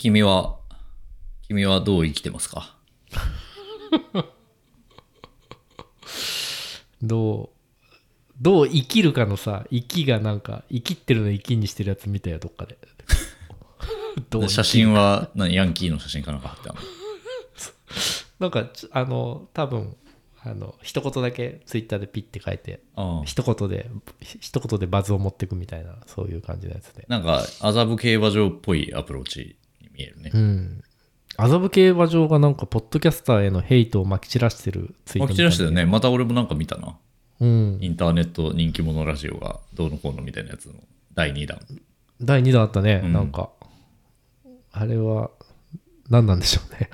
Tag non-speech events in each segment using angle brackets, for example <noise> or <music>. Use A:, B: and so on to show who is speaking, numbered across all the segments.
A: 君は、君はどう生きてますか？<laughs>
B: どう、どう生きるかのさ、生きがなんか、生きってるの生きにしてるやつ見たよ、どっかで。<laughs> どう
A: 写真は何？ヤンキーの写真かなんか貼ってあるの？<laughs>
B: なんか、ちあの、多分あの、一言だけツイッターでピッて書いて、
A: ああ。
B: 一言で、一言でバズを持っていくみたいな、そういう感じのやつで。
A: なんか、麻布競馬場っぽいアプローチに見えるね
B: う。ん。麻布競馬場がなんか、ポッドキャスターへのヘイトをまき散らしてるツイー
A: まき
B: トみたい
A: 散らしてたね。また俺もなんか見たな。
B: うん。
A: インターネット人気者ラジオがどうのこうのみたいなやつの第2弾。
B: 第2弾あったね、
A: うん
B: なんか。あれは、何なんでしょうね。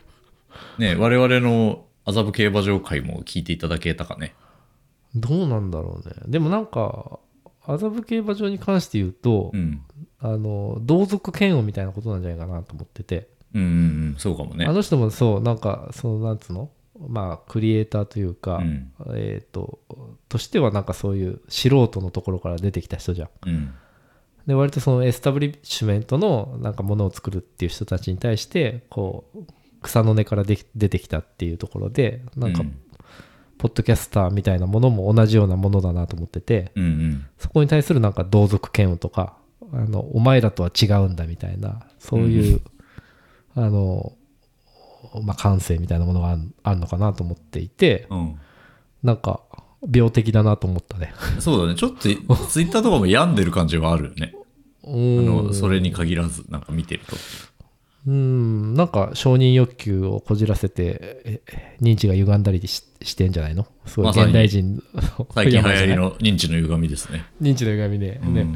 B: <laughs>
A: ね我々の麻布競馬場会も聞いていただけたかね。
B: どうなんだろうね。でもなんか、麻布競馬場に関して言うと、
A: うん。
B: あの、同族嫌悪みたいなことなんじゃないかなと思ってて。
A: うんうんうん、そうかもね
B: あ。の人もそう、なんか、その、なんつうの？まあ、クリエイターというか、
A: うん。
B: えっ、と、としてはなんかそういう素人のところから出てきた人じゃん。
A: うん。
B: で、割とそのエスタブリッシュメントのなんかものを作るっていう人たちに対して、こう、草の根からでき出てきたっていうところで、なんか
A: う、ん
B: ポッドキャスターみたいなものも同じようなものだなと思ってて、
A: うんうん。
B: そこに対するなんか同族嫌悪とか、あの、お前らとは違うんだみたいな、そういう、あの、まあ、感性みたいなものがあるのかなと思っていて、
A: うん。
B: なんか、病的だなと思ったね。
A: そうだね。ちょっとツイッターとかも病んでる感じはあるよね。<laughs>
B: う
A: あ
B: ん
A: の、それに限らず、なんか見てると。
B: うん、なんか承認欲求をこじらせて、え認知が歪んだりししてんじゃないの？すごい現代人の
A: 最近流行りの認知の歪みですね。
B: 認知の歪みで、
A: うん
B: ね。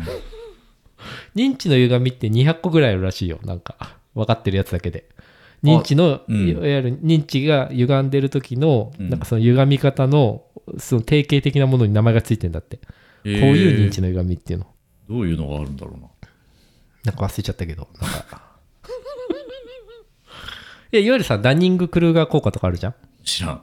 B: 認知の歪みって200個ぐらいあるらしいよ。なんか、分かってるやつだけで。認知の、
A: うん
B: いわゆる認知が歪んでる時の、
A: うん
B: なんかその歪み方の、その定型的なものに名前がついてんだって。こういう認知の歪みっていうの。
A: どういうのがあるんだろうな。
B: なんか忘れちゃったけど、なんか。<laughs> いや、いわゆるさ、ダニング・クルーガー効果とかあるじゃん
A: 知らん。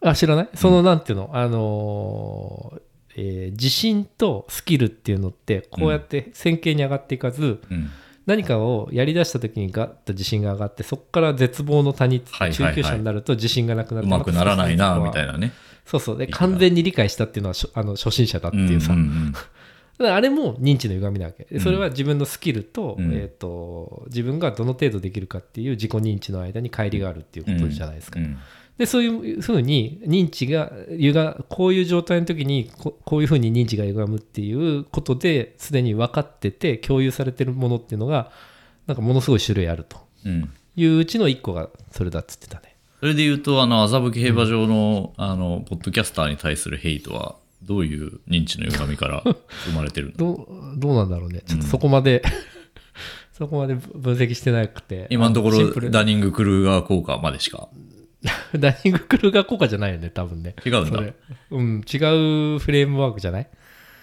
B: あ、知らない？その、なんていうの、あのーえー自信とスキルっていうのって、こうやって線形に上がっていかず、
A: うん。
B: 何かをやりだした時にガッと自信が上がって、そこから絶望の谷、
A: はいはいはい
B: 中級者になると自信がなくなって、
A: うまくならないな、みたい
B: な。
A: なね。
B: そうそう。で、完全に理解したっていうのはあの初心者だっていうさ。
A: んん
B: だからあれも認知の歪みなわけ。でそれは自分のスキルと、
A: うん
B: えっ、と、自分がどの程度できるかっていう自己認知の間に乖離があるっていうことじゃないですか。
A: うん
B: でそういうふうに認知が歪こういう状態の時にここういうふうに認知が歪むっていうことですでに分かってて共有されてるものっていうのがなんかものすごい種類あると
A: うん。
B: いううちの一個がそれだっつってたね。
A: それで言うと、あの、麻布競馬場の、あの、ポッドキャスターに対するヘイトは、どういう認知の歪みから生まれてるの？<laughs>
B: どうどうなんだろうねちょっとそこまで、<laughs> そこまで分析してなくて
A: 今のところ、ダニング・クルーガー効果までしか。<laughs>
B: ダニングクルーガー効果じゃないよね多分ね
A: 違うんだ
B: うん違うフレームワークじゃない？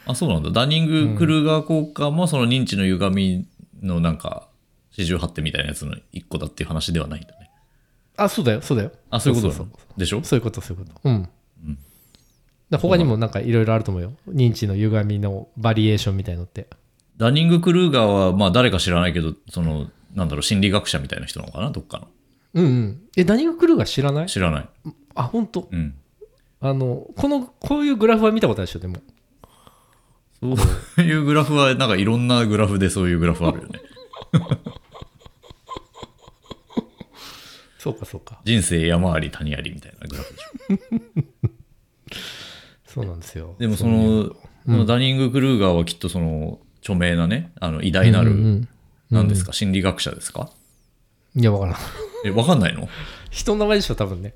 A: あ、そうなんだ。ダニング・クルーガー効果も、その認知の歪みのなんか、四十八手みたいなやつの一個だっていう話ではないんだね。
B: あそうだよそうだよ
A: あ、そういうことでしょ？
B: そういうこと、そういうこと。うん。だ他にもなんかいろいろあると思うよ。認知の歪みのバリエーションみたいのって。
A: ダニング・クルーガーは、まあ誰か知らないけど、その、なんだろう、心理学者みたいな人なのかな？どっかの。
B: うんうん。え、何が来るか知らない？
A: 知らない。
B: あ、本当？
A: うん。
B: あの、この、こういうグラフは見たことあるでしょ、でも。
A: そういうグラフは、なんかいろんなグラフでそういうグラフあるよね。<laughs>
B: そうか、そうか。
A: 人生山あり谷ありみたいなグラフでしょ。<laughs>
B: そうなんですよ。
A: でもその、そのダニング・クルーガーはきっとその、著名なね、あの、偉大なる、何ですか、心理学者ですか？
B: いや、わからん。
A: え、わかんないの？
B: 人の名前でしょ、多分ね。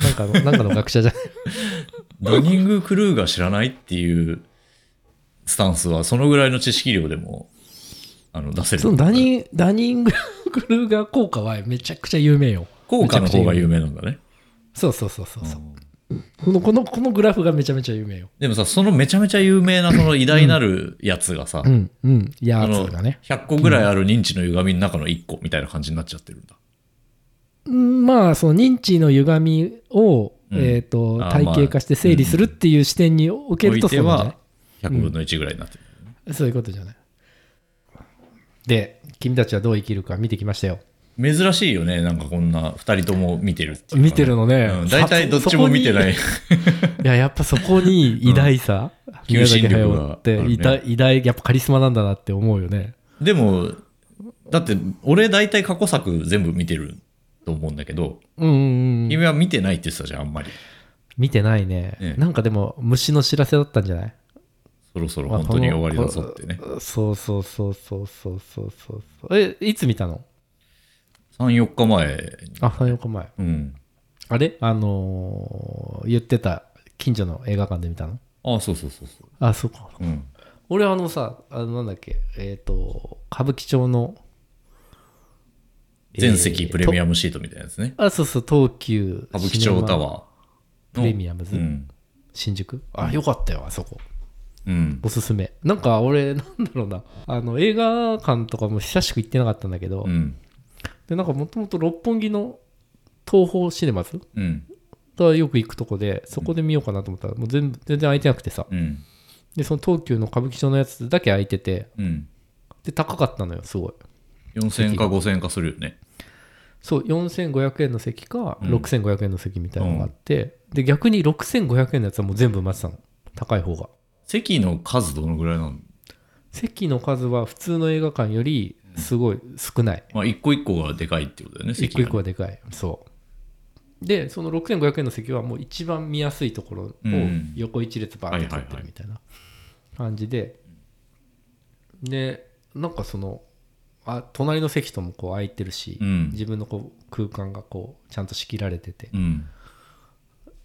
B: なんかの、なんかの学者じゃない。<laughs>
A: ダニング・クルーガー知らないっていうスタンスは、そのぐらいの知識量でも、あの、出せる。
B: そのダニン、ダニング・クルーガー効果はめちゃくちゃ有名よ。
A: 効果の方が有名なんだね。
B: そうそうそうそうそう。この、この、このグラフがめちゃめちゃ有名よ。
A: でもさ、そのめちゃめちゃ有名なその偉大なるやつがさ、
B: うん、うん。やつがね。
A: 100個ぐらいある認知の歪みの中の1個みたいな感じになっちゃってるんだ。
B: うんまあその認知の歪みを、
A: うん
B: えー、と
A: あ
B: 体系化して整理するっていう視点に置けると
A: 置いて
B: そうなんじゃな
A: は100分の1ぐらいになってる。
B: いそういうことじゃないで君たちはどう生きるか見てきましたよ
A: 珍しいよねなんかこんな2人とも見てるって、ね、
B: 見てるのね、
A: うん、大体どっちも見てない。<laughs>
B: いややっぱそこに偉大さ、
A: うん、
B: 宮崎って、
A: ね、
B: 偉大やっぱカリスマなんだなって思うよね。
A: でもだって俺大体過去作全部見てると思うんだけど、
B: うんうんうん、
A: 君は見てないって言ってたじゃんあんまり。
B: 見てないね、
A: ね、
B: なんかでも虫の知らせだったんじゃない？
A: そろそろ本当に終わりだぞってね、
B: まあ、そうそうそうそうそうそうそう。えいつ見たの？
A: 34日前に。
B: あ、3、4日前。
A: うん。
B: あれ？あのー言ってた近所の映画館で見たの？
A: あそうそうそうそ
B: あ、そうか。
A: ううん。
B: 俺あのさ、あのなんだっけ、えっ、と、歌舞伎町の、
A: 全席プレミ
B: ア
A: アムシートみたいなやつね、
B: あ、そうそう、東急
A: 歌舞伎町タ
B: ー
A: ワー
B: プレミアムズ、
A: うん。
B: 新宿？あ、よかったよ、あそこ。
A: うん。
B: おすすめ。なんか俺、なんだろうな、あの映画館とかも久しく行ってなかったんだけど、
A: うん
B: で、なんかもともと六本木の東宝シネマズ
A: うん。
B: がよく行くとこで、そこで見ようかなと思ったら、もう全全然空いてなくてさ、
A: うん。
B: で、その東急の歌舞伎町のやつだけ空いてて、
A: うん。
B: で、高かったのよ、すごい。
A: 4000円か5000円かするよね。
B: そう、4500円の席か、
A: うん。
B: 6500円の席みたいなのがあって、で、逆に6500円のやつはもう全部埋まってたの。高い方が。
A: 席の数どのぐらいなの
B: 席の数は普通の映画館よりすごい少ない。
A: まあ一個一個がでかいってことだよね
B: 一個一個はでかい。そう。で、その6500円の席はもう一番見やすいところを
A: うん。
B: 横一列バーって取ってるみたいな感じで、で、なんかその、あ隣の席ともこう空いてるし、
A: うん。
B: 自分のこう空間がこうちゃんと仕切られてて
A: うん。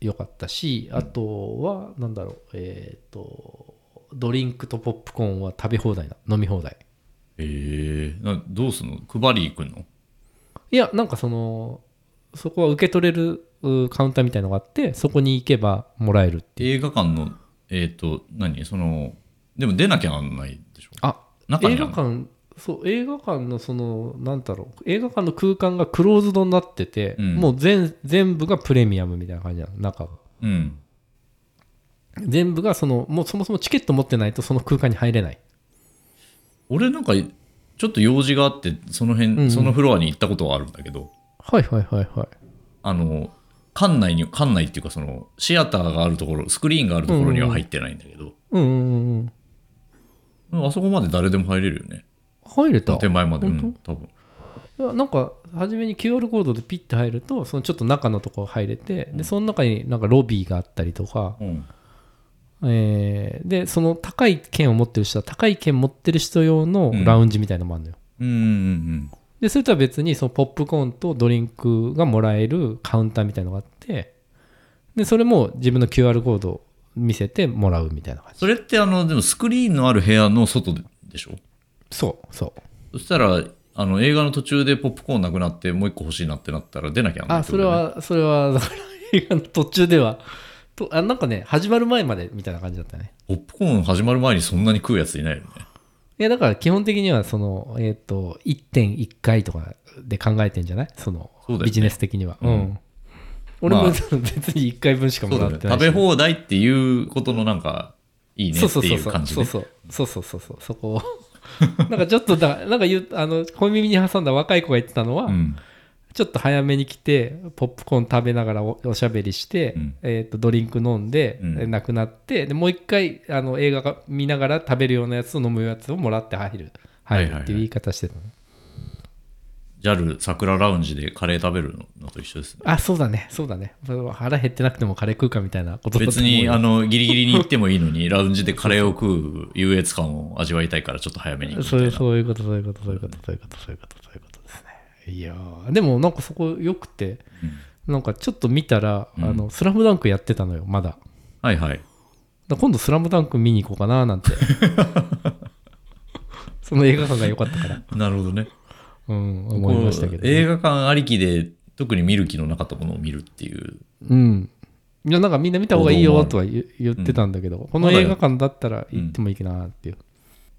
B: よかったし、あとはなんだろうえっ、とドリンクとポップコーンは食べ放題だ飲み放題
A: ええなどうすんの？配り行くの？
B: いやなんかそのそこは受け取れるうカウンターみたいのがあってそこに行けばもらえるっていう。
A: 映画館のえっ、と何？そのでも出なきゃなんないでしょ？
B: あ
A: 中に
B: 映画館そう映画館のそのなんだろう映画館の空間がクローズドになってて、
A: うん。
B: もう全全部がプレミアムみたいな感じなの中が
A: うん。
B: 全部がそのもうそもそもチケット持ってないとその空間に入れない
A: 俺なんかちょっと用事があってその辺、
B: うんうん。
A: そのフロアに行ったことはあるんだけど
B: はいはいはいはい。
A: あの館内に館内っていうかそのシアターがあるところスクリーンがあるところには入ってないんだけど、
B: うんうんうんうん。
A: あそこまで誰でも入れるよね。
B: 入れた？
A: 手前まで、う
B: 本
A: ん、多分。
B: いやなんか初めに QR コードでピッて入るとそのちょっと中のところ入れてでその中になんかロビーがあったりとか、
A: うん
B: えーでその高い券を持ってる人は高い券持ってる人用のラウンジみたいなのもあるのよ、
A: うんうんうん
B: でそれとは別にそのポップコーンとドリンクがもらえるカウンターみたいなのがあってでそれも自分の QR コードを見せてもらうみたいな感じ。
A: それってあのでもスクリーンのある部屋の外ででしょ？
B: そうそう。
A: そしたらあの映画の途中でポップコーンなくなってもう一個欲しいなってなったら出なきゃなんない
B: あそれはそれはだから映画の途中ではとあなんかね始まる前までみたいな感じだったね。
A: ポップコーン始まる前にそんなに食うやついないよね。
B: いやだから基本的にはそのえっ、と1.1回とかで考えてんじゃない？その
A: そうだよね。
B: ビジネス的には。
A: う
B: うん。ん、俺も
A: まあ。
B: 別に1回分しか
A: そう
B: もらってない
A: 食べ放題っていうことのなんかいいねっていう感じね。
B: そうそうそうそう。そうそうそこを。<laughs> なんかちょっとだなんか言うあの小耳に挟んだ若い子が言ってたのは、
A: うん
B: ちょっと早めに来てポップコーン食べながらおおしゃべりして、
A: うん。
B: えー、とドリンク飲んで、
A: うん。
B: えなくなってでもう一回あの映画が見ながら食べるようなやつを飲むやつをもらって入る。入るっていう言い方してたの、
A: JAL 桜ラウンジでカレー食べるのと一緒ですね。
B: あそうだね。そうだね。腹減ってなくてもカレー食うかみたいなこと
A: 別にあのギリギリに行ってもいいのに <laughs> ラウンジでカレーを食う優越感を味わいたいからちょっと早めに
B: そういうそういうことそういうことそういうことそういうことそういうことそういうこと。ですねいやーでもなんかそこよくてなんかちょっと見たら「
A: うん。
B: あのスラムダンクやってたのよまだ。
A: はいはい。
B: ら今度「スラムダンク見に行こうかななんて。<laughs> その映画館が良かったから。
A: なるほどね。
B: うん思いましたけど、
A: こう映画館ありきで特に見る気のなかったものを見るっていう。
B: うん。いやなんかみんな見た方がいいよとは言言ってたんだけど、この映画館だったら行ってもいいかなっていう、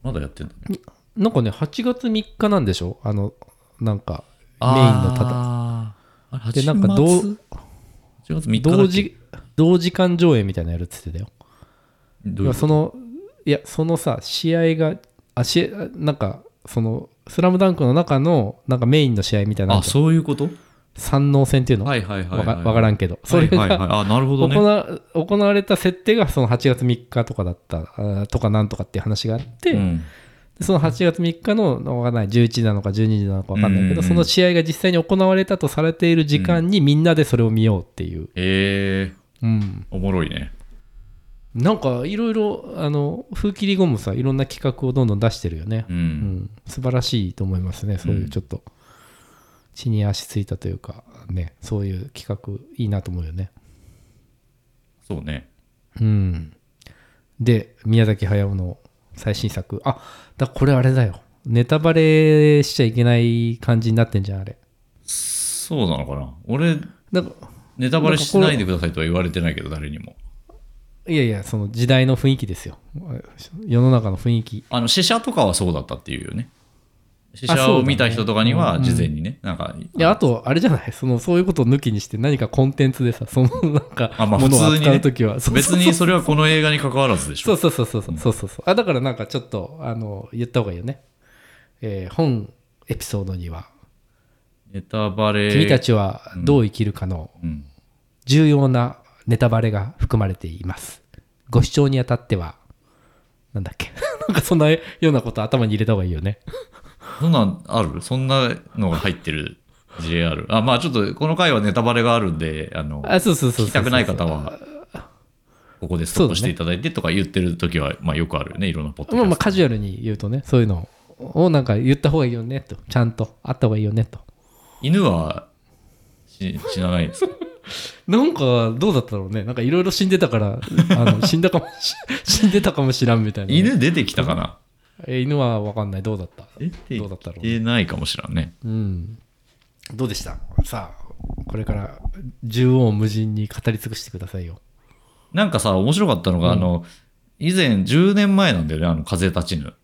A: まだやってんだね。
B: なんかね8月3日なんでしょ？あのなんかメインのただ。
A: あー。あれ
B: でなんか
A: 8
B: 同
A: 月8月3日だっけ？
B: 同時同時間上映みたいなのやるって言ってたよ。
A: どう
B: そのいやそのさ試合があ試合なんかその「スラムダンクの中のなんかメインの試合みたいなのあ
A: そういうこと？
B: 三能戦っていうの、
A: はいはいはい、
B: わか
A: はい。
B: わからんけど。それが、
A: はいはいはい、あ、なるほどね。
B: 行われた設定がその8月3日とかだったあーとかなんとかっていう話があって、
A: うん。
B: でその8月3日のわかんない11時なのか12時なのかわかんないけど、
A: うんうんうん。
B: その試合が実際に行われたとされている時間にみんなでそれを見ようっていう、
A: え。ー、
B: うん、
A: おもろいね。
B: なんかいろいろあの風切り後もさいろんな企画をどんどん出してるよね、
A: う。
B: うん。ん、素晴らしいと思いますね。そういうちょっと地に足ついたというかねそういう企画いいなと思うよね。
A: そうね。
B: うん。で宮崎駿の最新作。あだこれあれだよ。ネタバレしちゃいけない感じになってんじゃんあれ。
A: そうなのかな？俺、
B: なんか
A: ネタバレしないでくださいとは言われてないけど、誰にも。
B: いやいやその時代の雰囲気ですよ。世の中の雰囲気。
A: あの、死者とかはそうだったっていうよね。
B: 試写
A: を見た人とかには事前にね、うん、なんか
B: いやあとあれじゃない？<laughs> そのそういうことを抜きにして何かコンテンツでさ <laughs> そのなんか
A: 普通を
B: 使う時は、<laughs>
A: 別にそれはこの映画に関わらずでしょ。
B: そうそうそうそうそう。そうそうあだからなんかちょっとあの言った方がいいよね、えー、本エピソードには。
A: ネタバレ。
B: 君たちはどう生きるかの重要なネタバレが含まれています。ご視聴にあたってはなんだっけ？なんかそんなようなこと頭に入れた方がいいよね。
A: そんなんある？そんなのが入ってる JR。あ、まあちょっと、この回はネタバレがあるんで、あの、
B: あそうそうそう
A: 聞きたくない方は、ここでストップしていただいてとか言ってる時は、まあよくあるよね、いろんなポッドキャスト
B: まあまあカジュアルに言うとねそういうのをなんか言った方がいいよねと。ちゃんとあった方がいいよねと。
A: 犬はし死なないんですか？<laughs>
B: なんかどうだったろうね。なんかいろいろ死んでたからあの死んだかもし <laughs> 死んでたかもしらんみたいなね、
A: 犬出てきたかな？
B: え犬は分かんない。どうだった？
A: 出て
B: どうだったろう
A: きてないかもしらんね。
B: うん。どうでした？さあこれから縦横無尽に語り尽くしてくださいよ。
A: なんかさ、面白かったのが、あの、以前10年前なんだよね、あの、風立ちぬ。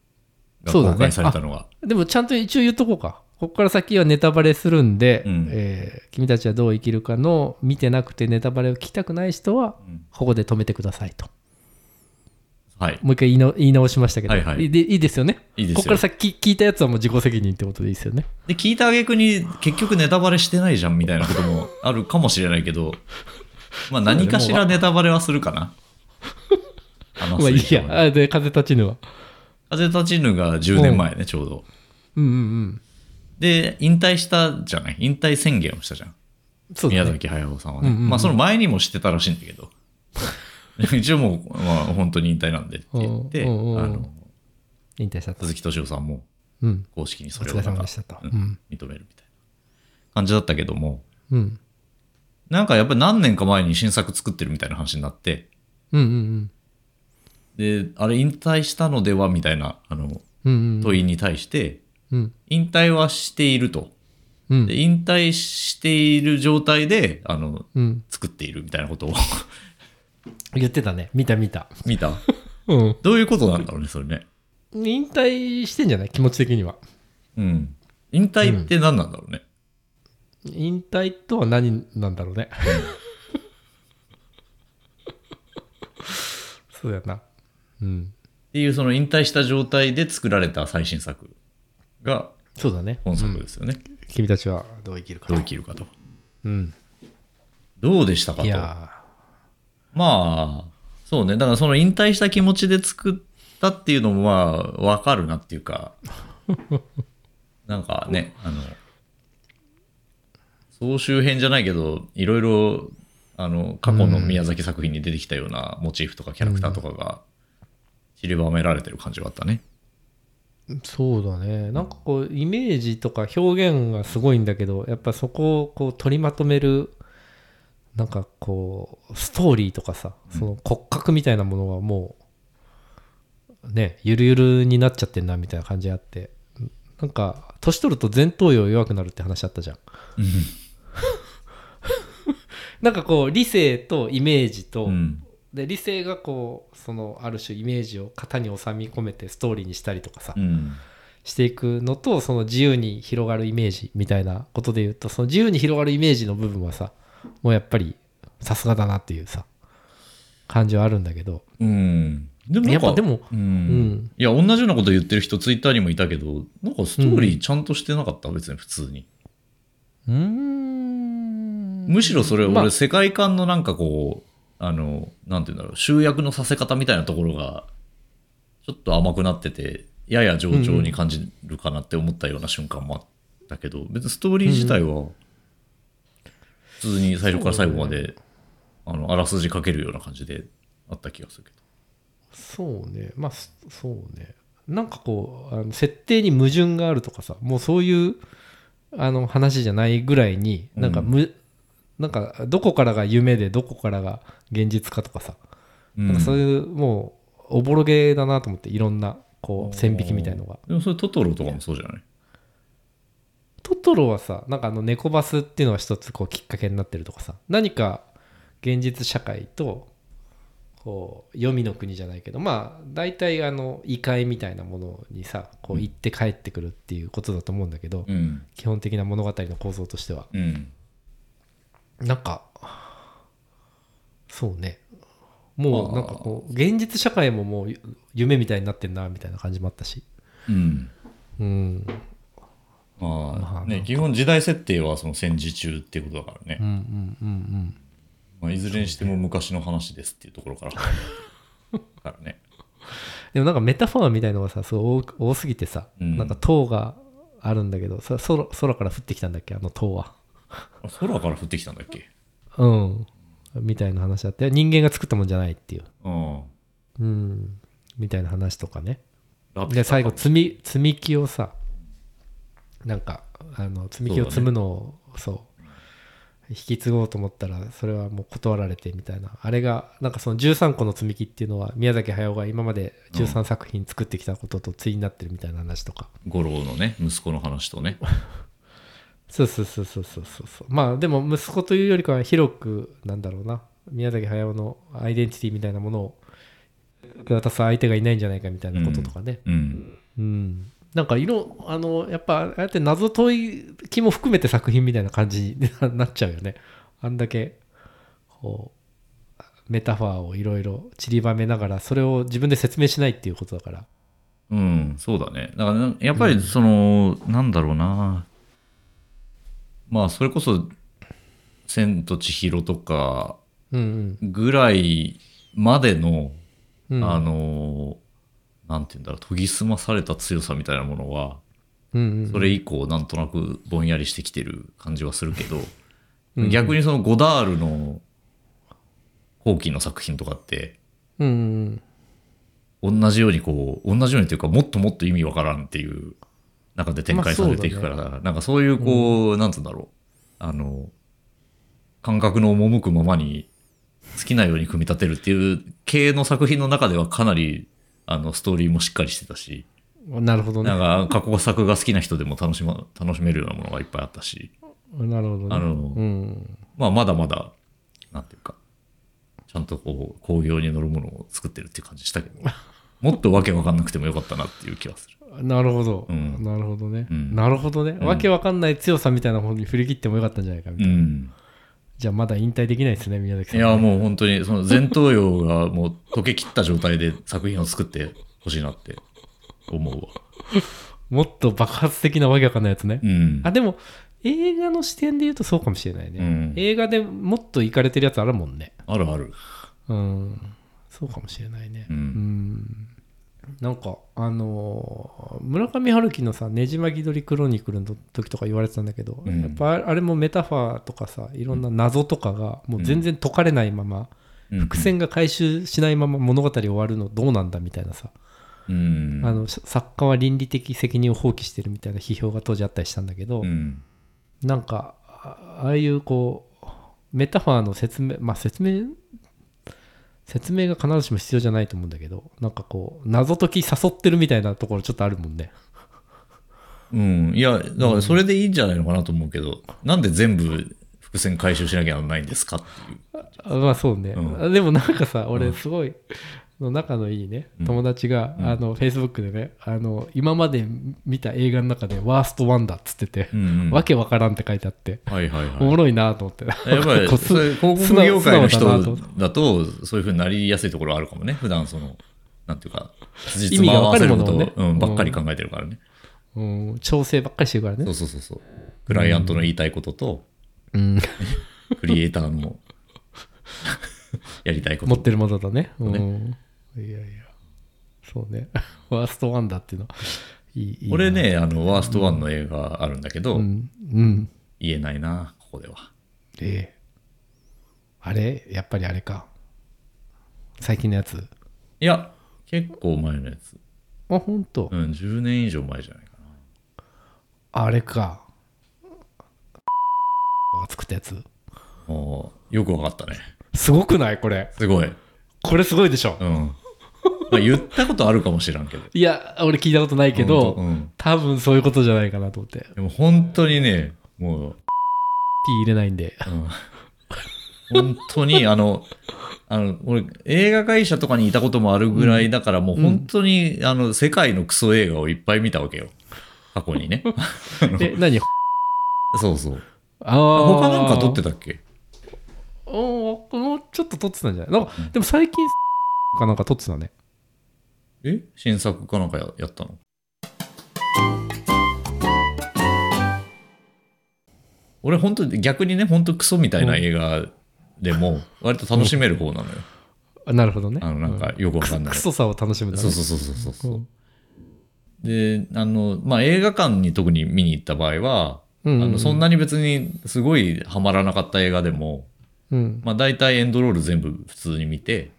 A: が
B: そうだね。
A: 公開されたのが。
B: でもちゃんと一応言っとこうか。ここから先はネタバレするんで、
A: うん。
B: えー君たちはどう生きるかの見てなくてネタバレを聞きたくない人は
A: うん。
B: ここで止めてくださいと
A: はい。
B: もう一回言いの言い直しましたけど、
A: はいはい。
B: でいいですよね。
A: いいですよ。
B: ここから先聞いたやつはもう自己責任ってことでいいですよね。
A: で、聞いた挙句に結局ネタバレしてないじゃんみたいなことも <laughs> あるかもしれないけど、まあ何かしらネタバレはするかな。<laughs> 話
B: まあいいや。あで風立ちぬは。
A: 風立ちぬが10年前ね、ちょうど。
B: うんうんうん。
A: で、引退したじゃない？引退宣言をしたじゃん。
B: ね。
A: 宮崎駿さんはね。
B: うんうんうん。
A: まあその前にもしてたらしいんだけど。<laughs> 一応もう、まあ本当に引退なんでって言って、あ
B: うんうんうん。
A: の、
B: 引退した。と
A: 鈴木敏夫さんも
B: うん。
A: 公式にそれをなんう
B: うんん。
A: 認めるみたいな感じだったけども、
B: うん。
A: なんかやっぱり何年か前に新作作ってるみたいな話になって、
B: うんうん
A: で、あれ引退したのではみたいな、あの、
B: うんうん。
A: 問いに対して、
B: うん。
A: 引退はしていると。
B: うん。
A: で引退している状態で、あの、
B: うん。
A: 作っているみたいなことを
B: 言ってたね見た見た
A: 見た？<laughs>
B: うん
A: どういうことなんだろうね、それね。
B: 引退してんじゃない？気持ち的には
A: うん。引退って何なんだろうね？
B: 引退とは何なんだろうね？<laughs> そうやなうん
A: っていう、その引退した状態で作られた最新作が
B: そうだね
A: 本作ですよね。
B: 君たちはどう生きるか
A: どう生きるかと。
B: うん
A: どうでしたかと。
B: いや
A: まあ、そうね。だからその引退した気持ちで作ったっていうのもまあ、わかるなっていうか、<laughs> なんかね、あの、総集編じゃないけど、いろいろ、あの、過去の宮崎作品に出てきたようなモチーフとかキャラクターとかが散りばめられてる感じはあったね。
B: そうだねなんかこうイメージとか表現がすごいんだけどやっぱそこをこう取りまとめるなんかこうストーリーとかさその骨格みたいなものがもうねゆるゆるになっちゃってんなみたいな感じあってなんか年取ると前頭葉弱くなるって話あったじゃんなんかこう理性とイメージと、
A: うん。
B: で理性がこうそのある種イメージを型に収め込めてストーリーにしたりとかさ、
A: うん。
B: していくのとその自由に広がるイメージみたいなことで言うとその自由に広がるイメージの部分はさもうやっぱりさすがだなっていうさ感じはあるんだけど。
A: うん。でも
B: やっぱでも
A: うん。
B: うん。
A: いや同じようなこと言ってる人ツイッターにもいたけどなんかストーリーちゃんとしてなかった、別に普通に。
B: うーん。
A: むしろそれ
B: まあ。
A: 俺世界観のなんかこうあのなんて言うんだろう集約のさせ方みたいなところがちょっと甘くなっててやや冗長に感じるかなって思ったような瞬間もあったけど、別にストーリー自体は普通に最初から最後まで、あのあらすじかけるような感じであった気がするけど。
B: そうね。まあそそうね。なんかこうあの設定に矛盾があるとかさもうそういうあの話じゃないぐらいになんかむ、なんかどこからが夢でどこからが現実かとかさ、なんかそういうもうおぼろげだなと思っていろんなこう線引きみたいのが。
A: でもそれトトロとかもそうじゃない？
B: トトロはさなんかあの猫バスっていうのが一つこうきっかけになってるとかさ何か現実社会とこう黄泉の国じゃないけどまあ大体あの異界みたいなものにさこう行って帰ってくるっていうことだと思うんだけど、
A: うん。
B: 基本的な物語の構造としては。
A: うん。
B: なんかそうね。もうなんかこう現実社会ももう夢みたいになってんなみたいな感じもあったし。
A: うん。
B: うん
A: ま
B: まあ
A: あね基本時代設定はその戦時中っていうことだからね、
B: うんうんうん
A: まあ、いずれにしても昔の話ですっていうところから。からね。<laughs>
B: でもなんかメタファーみたいのがさすごい多多すぎてさ、
A: うん。
B: なんか塔があるんだけどさ空空から降ってきたんだっけ？あの塔は。
A: あ空から降ってきたんだっけ？
B: うん。みたいな話あって人間が作ったもんじゃないっていう。
A: うん。
B: うん。みたいな話とかね。で最後積み積み木をさなんかあの積み木を積むのをそう,、引き継ごうと思ったらそれはもう断られてみたいな。あれがなんかその13個の積み木っていうのは宮崎駿が今まで13作品作ってきたことと対になってるみたいな話とか、
A: 五郎のね息子の話とね。<laughs>
B: そうそうそうそうそうそう。そうまあでも息子というよりかは広くなんだろうな。宮崎駿のアイデンティティみたいなものを渡す相手がいないんじゃないかみたいなこととかね。
A: うん。
B: うん、なんか色あのやっぱああやって謎解きも含めて作品みたいな感じにな <laughs> なっちゃうよね。あんだけこうメタファーをいろいろ散りばめながらそれを自分で説明しないっていうことだから。
A: うんそうだね。だからなやっぱりその、なんだろうな。まあそれこそ「千と千尋」とか
B: うん
A: ぐらいまでの、
B: うんうん。
A: あのなんて言うんだろう研ぎ澄まされた強さみたいなものはそれ以降なんとなくぼんやりしてきてる感じはするけど、
B: うん
A: 逆にそのゴダールの後期の作品とかって同じようにこう同じようにっていうかもっともっと意味わからんっていう中で展開されていくから、なんかそういうこう、なんつうんだろう。あの感覚の赴くままに好きなように組み立てるっていう系の作品の中ではかなりあのストーリーもしっかりしてたし、
B: なるほどね。
A: なんか過去作が好きな人でも楽し,、ま、楽しめるようなものがいっぱいあったし、
B: なるほどね。
A: あの
B: うん。
A: まあ、まだまだ、なんていうか、ちゃんとこう、工業に乗るものを作ってるっていう感じしたけど、<laughs> もっとわけわかんなくてもよかったなっていう気はする。
B: なるほど、
A: うん。
B: なるほどね、
A: うん。
B: なるほどね、
A: うん。
B: わけわかんない強さみたいな方に振り切ってもよかったんじゃないかみたいな、
A: うん。
B: じゃあまだ引退できないですね宮崎さん。
A: いや、もう本当に、その前頭葉がもう溶けきった状態で作品を作ってほしいなって思うわ。
B: もっと爆発的なわけわかんないやつね、
A: うん。
B: あでも映画の視点で言うとそうかもしれないね、
A: うん。
B: 映画でもっといかれてるやつあるもんね。
A: あるある。
B: うん。そうかもしれないね。
A: うん。
B: んなんかあのー村上春樹のさ「ねじまぎどりクロニクル」の時とか言われてたんだけど、
A: うん。
B: やっぱあれもメタファーとかさいろんな謎とかがもう全然解かれないまま、
A: うん。
B: 伏線が回収しないまま物語終わるのどうなんだみたいなさ、
A: うん。
B: あの作家は倫理的責任を放棄してるみたいな批評が当時あったりしたんだけど、
A: うん。
B: なんかあああいうこうメタファーの説明まあ説明説明が必ずしも必要じゃないと思うんだけどなんかこう謎解き誘ってるみたいなところちょっとあるもんね
A: うん。いや、だからそれでいいんじゃないのかなと思うけど、なんで全部伏線回収しなきゃならないんですかっていう。
B: あまあそうね、
A: うん
B: あでもなんかさ俺すごい、の仲のいいね
A: うん
B: 友達が、
A: うん
B: あの Facebook でねあの今まで見た映画の中でワーストワンだっつってて、
A: うんうん。
B: わけわからんって書いてあって、
A: はいはいはい。
B: おもろいなと思って
A: やっぱり、<laughs> 広告業界の人
B: と
A: だと、そういうふうになりやすいところはあるかもね。普段その、なんていうか、辻褄を合わせること
B: 意味がわかるものをね
A: うん、ばっかり考えてるからね。
B: うん、調整ばっかりしてるからね
A: そうそうそうそう。クライアントの言いたいことと、
B: うん、
A: クリエイターの <laughs> やりたいこと。
B: 持ってるものだね。う
A: ね
B: ん。いやいや。そうね。<laughs> ワーストワンダーっていうの。いい。
A: 俺。ね、あの、ワーストワンの映画あるんだけど、
B: うん。うん。
A: 言えないな、ここでは。
B: ええあれ？やっぱりあれか。最近のやつ？
A: いや、結構前のやつ。
B: あ、ほんと？
A: うん、10年以上前じゃないかな。
B: あれか。が作ったやつ？
A: もうよくわかったね。
B: すごくない？これ。
A: すごい。
B: これすごいでしょ。
A: うん。まあ、言ったことあるかもしらんけど。<laughs>
B: いや、俺聞いたことないけど、
A: うん、
B: 多分そういうことじゃないかなと思って。
A: でも本当にね、もう、
B: P 入れないんで。
A: うん、本当に、あの、あの、俺、映画会社とかにいたこともあるぐらいだから、もう本当に、あの、世界のクソ映画をいっぱい見たわけよ。過去にね。<laughs>
B: え、何？<laughs>
A: そうそう。
B: ああ。
A: 他なんか撮ってたっけ？
B: もうちょっと撮ってたんじゃない？なんか、でも最近 <laughs> かなんか撮ってたね。
A: え？新作かなんかややったの？俺本当に逆にね本当クソみたいな映画でも割と楽しめる方なのよ、<laughs>
B: あなるほどね。
A: あのなんかよくわかんない、
B: クソさを楽しむね。
A: そうそうそうそうそう、
B: うん。
A: であのまあ映画館に特に見に行った場合は、
B: うんうんうん。
A: あのそんなに別にすごいハマらなかった映画でも、
B: うん。
A: まあ、大体エンドロール全部普通に見て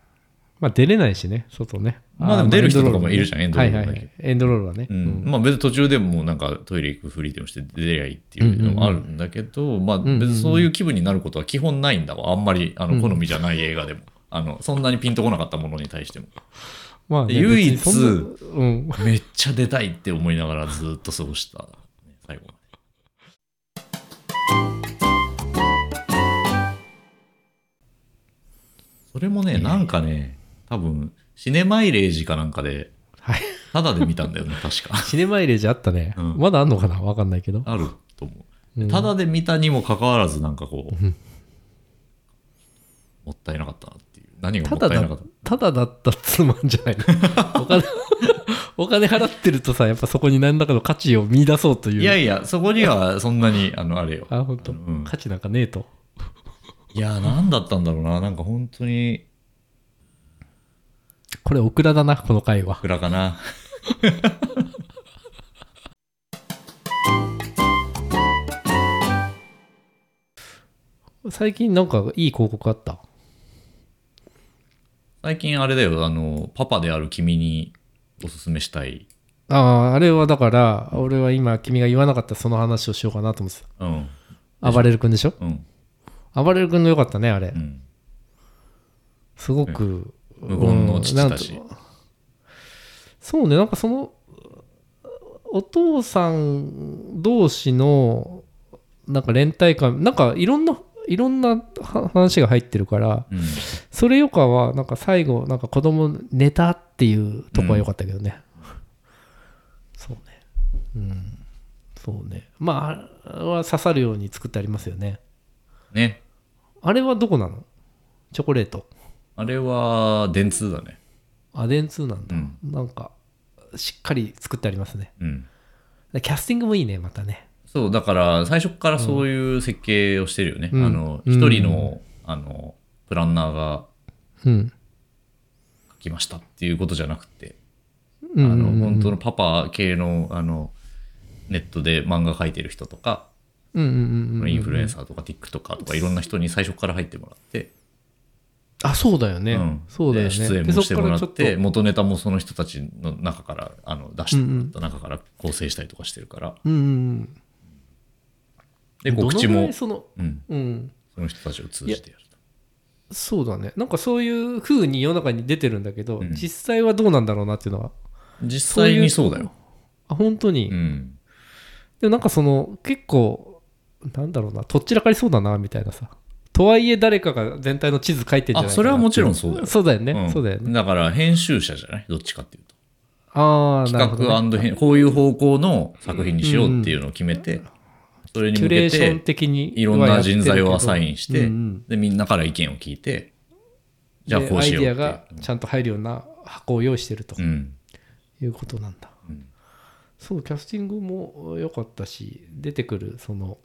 B: まあ出れないしね、外ね。
A: まあでも出る人とかもいるじゃん
B: エンドロールはいはいはい。エンドロールはね。
A: う
B: うん
A: んまあ別に途中でもなんかトイレ行くふりでもして出りゃいいっていうのもあるんだけど、まあ
B: んうん
A: 別にそういう気分になることは基本ないんだわ。あんまりあの好みじゃない映画でも。あの、そんなにピンとこなかったものに対しても。
B: まあね、
A: で唯一
B: うん。
A: めっちゃ出たいって思いながらずっと過ごした、ね、最後それもね、なんかね、多分、シネマイレージかなんかで、
B: はい。
A: ただで見たんだよね、確か。<laughs>
B: シネマイレージあったね。
A: うん
B: まだあんのかな？わかんないけど。
A: あると思う。
B: うん
A: ただで見たにもかかわらず、なんかこう、もったいなかったなっていう。何がも
B: ただだ
A: ったいなかった？
B: ただだったつまんじゃないの？<laughs> お金お金払ってるとさやっぱそこに何らかの価値を見出そうという
A: いやいや、そこにはそんなに、あの、あれよ。
B: あ本当、
A: うん
B: 価値なんかねえと
A: いや、なんだったんだろうな。なんか本当に、
B: これオクラだなこの回はい
A: くらかな。<laughs>
B: 最近なんかいい広告あった？
A: 最近あれだよ、あの、パパである君におすすめしたい。
B: あああれはだから俺は今君が言わなかったその話をしようかなと思って
A: うん。
B: た暴れる君でしょ？
A: うん。
B: 暴れる君のよかったねあれ、
A: うん。
B: すごく、
A: 無言の父たち。
B: うんなんとそうねなんかそのお父さん同士のなんか連帯感なんかいろんないろんなは話が入ってるから
A: うん。
B: それよかはなんか最後なんか子供寝たっていうとこは良かったけどね、そうね。うん。そうね。まああれは刺さるように作ってありますよね。
A: ね。
B: あれはどこなの？チョコレート。
A: あれは、電通だね。
B: あ電通なんだ、
A: うん。
B: なんかしっかり作ってありますね。
A: うん。
B: キャスティングもいいねまたね。
A: そう、だから、最初からそういう設計をしてるよね。
B: うん。
A: あの、
B: うん。
A: 一人の、あの、プランナーが
B: うん。
A: 書きましたっていうことじゃなくて、
B: うん。
A: あの、
B: うん
A: 本当のパパ系の、あの、ネットで漫画描いてる人とか、
B: うんうんうんうん
A: インフルエンサーとか TikTok とかいろんな人に最初から入ってもらって、
B: あそうだよね、
A: うん。
B: そうだよね。
A: で出演
B: で
A: もしてもらって、元ネタもその人たちの中から、あの、出してもらった中から構成したりとかしてるから、
B: うんうん
A: で、
B: うん。
A: 告知も
B: その
A: うん、
B: うん。
A: その人たちを通じてやると。
B: そうだね。なんかそういう風に世の中に出てるんだけど、
A: うん。
B: 実際はどうなんだろうなっていうのは。
A: 実際にそうだよ。
B: あ本当に、
A: うん。
B: でもなんかその結構なんだろうなとっちらかりそうだなみたいなさ。とはいえ誰かが全体の地図書いてんじゃないかな
A: あ、それはもちろんそうだよ。
B: そうだよね、
A: ん。
B: そうだよね。
A: だから編集者じゃない？どっちかっていうと。
B: ああなるほど、ね、
A: 企画編、こういう方向の作品にしようっていうのを決めて、それに向け
B: キュレーション
A: て、
B: 的に
A: いろんな人材をアサインして、
B: うんうん。
A: で、みんなから意見を聞いて、じゃあこうしよう。
B: アイディアがちゃんと入るような箱を用意してると。
A: うん。
B: いうことなんだ、
A: うん。
B: そうキャスティングも良かったし出てくるその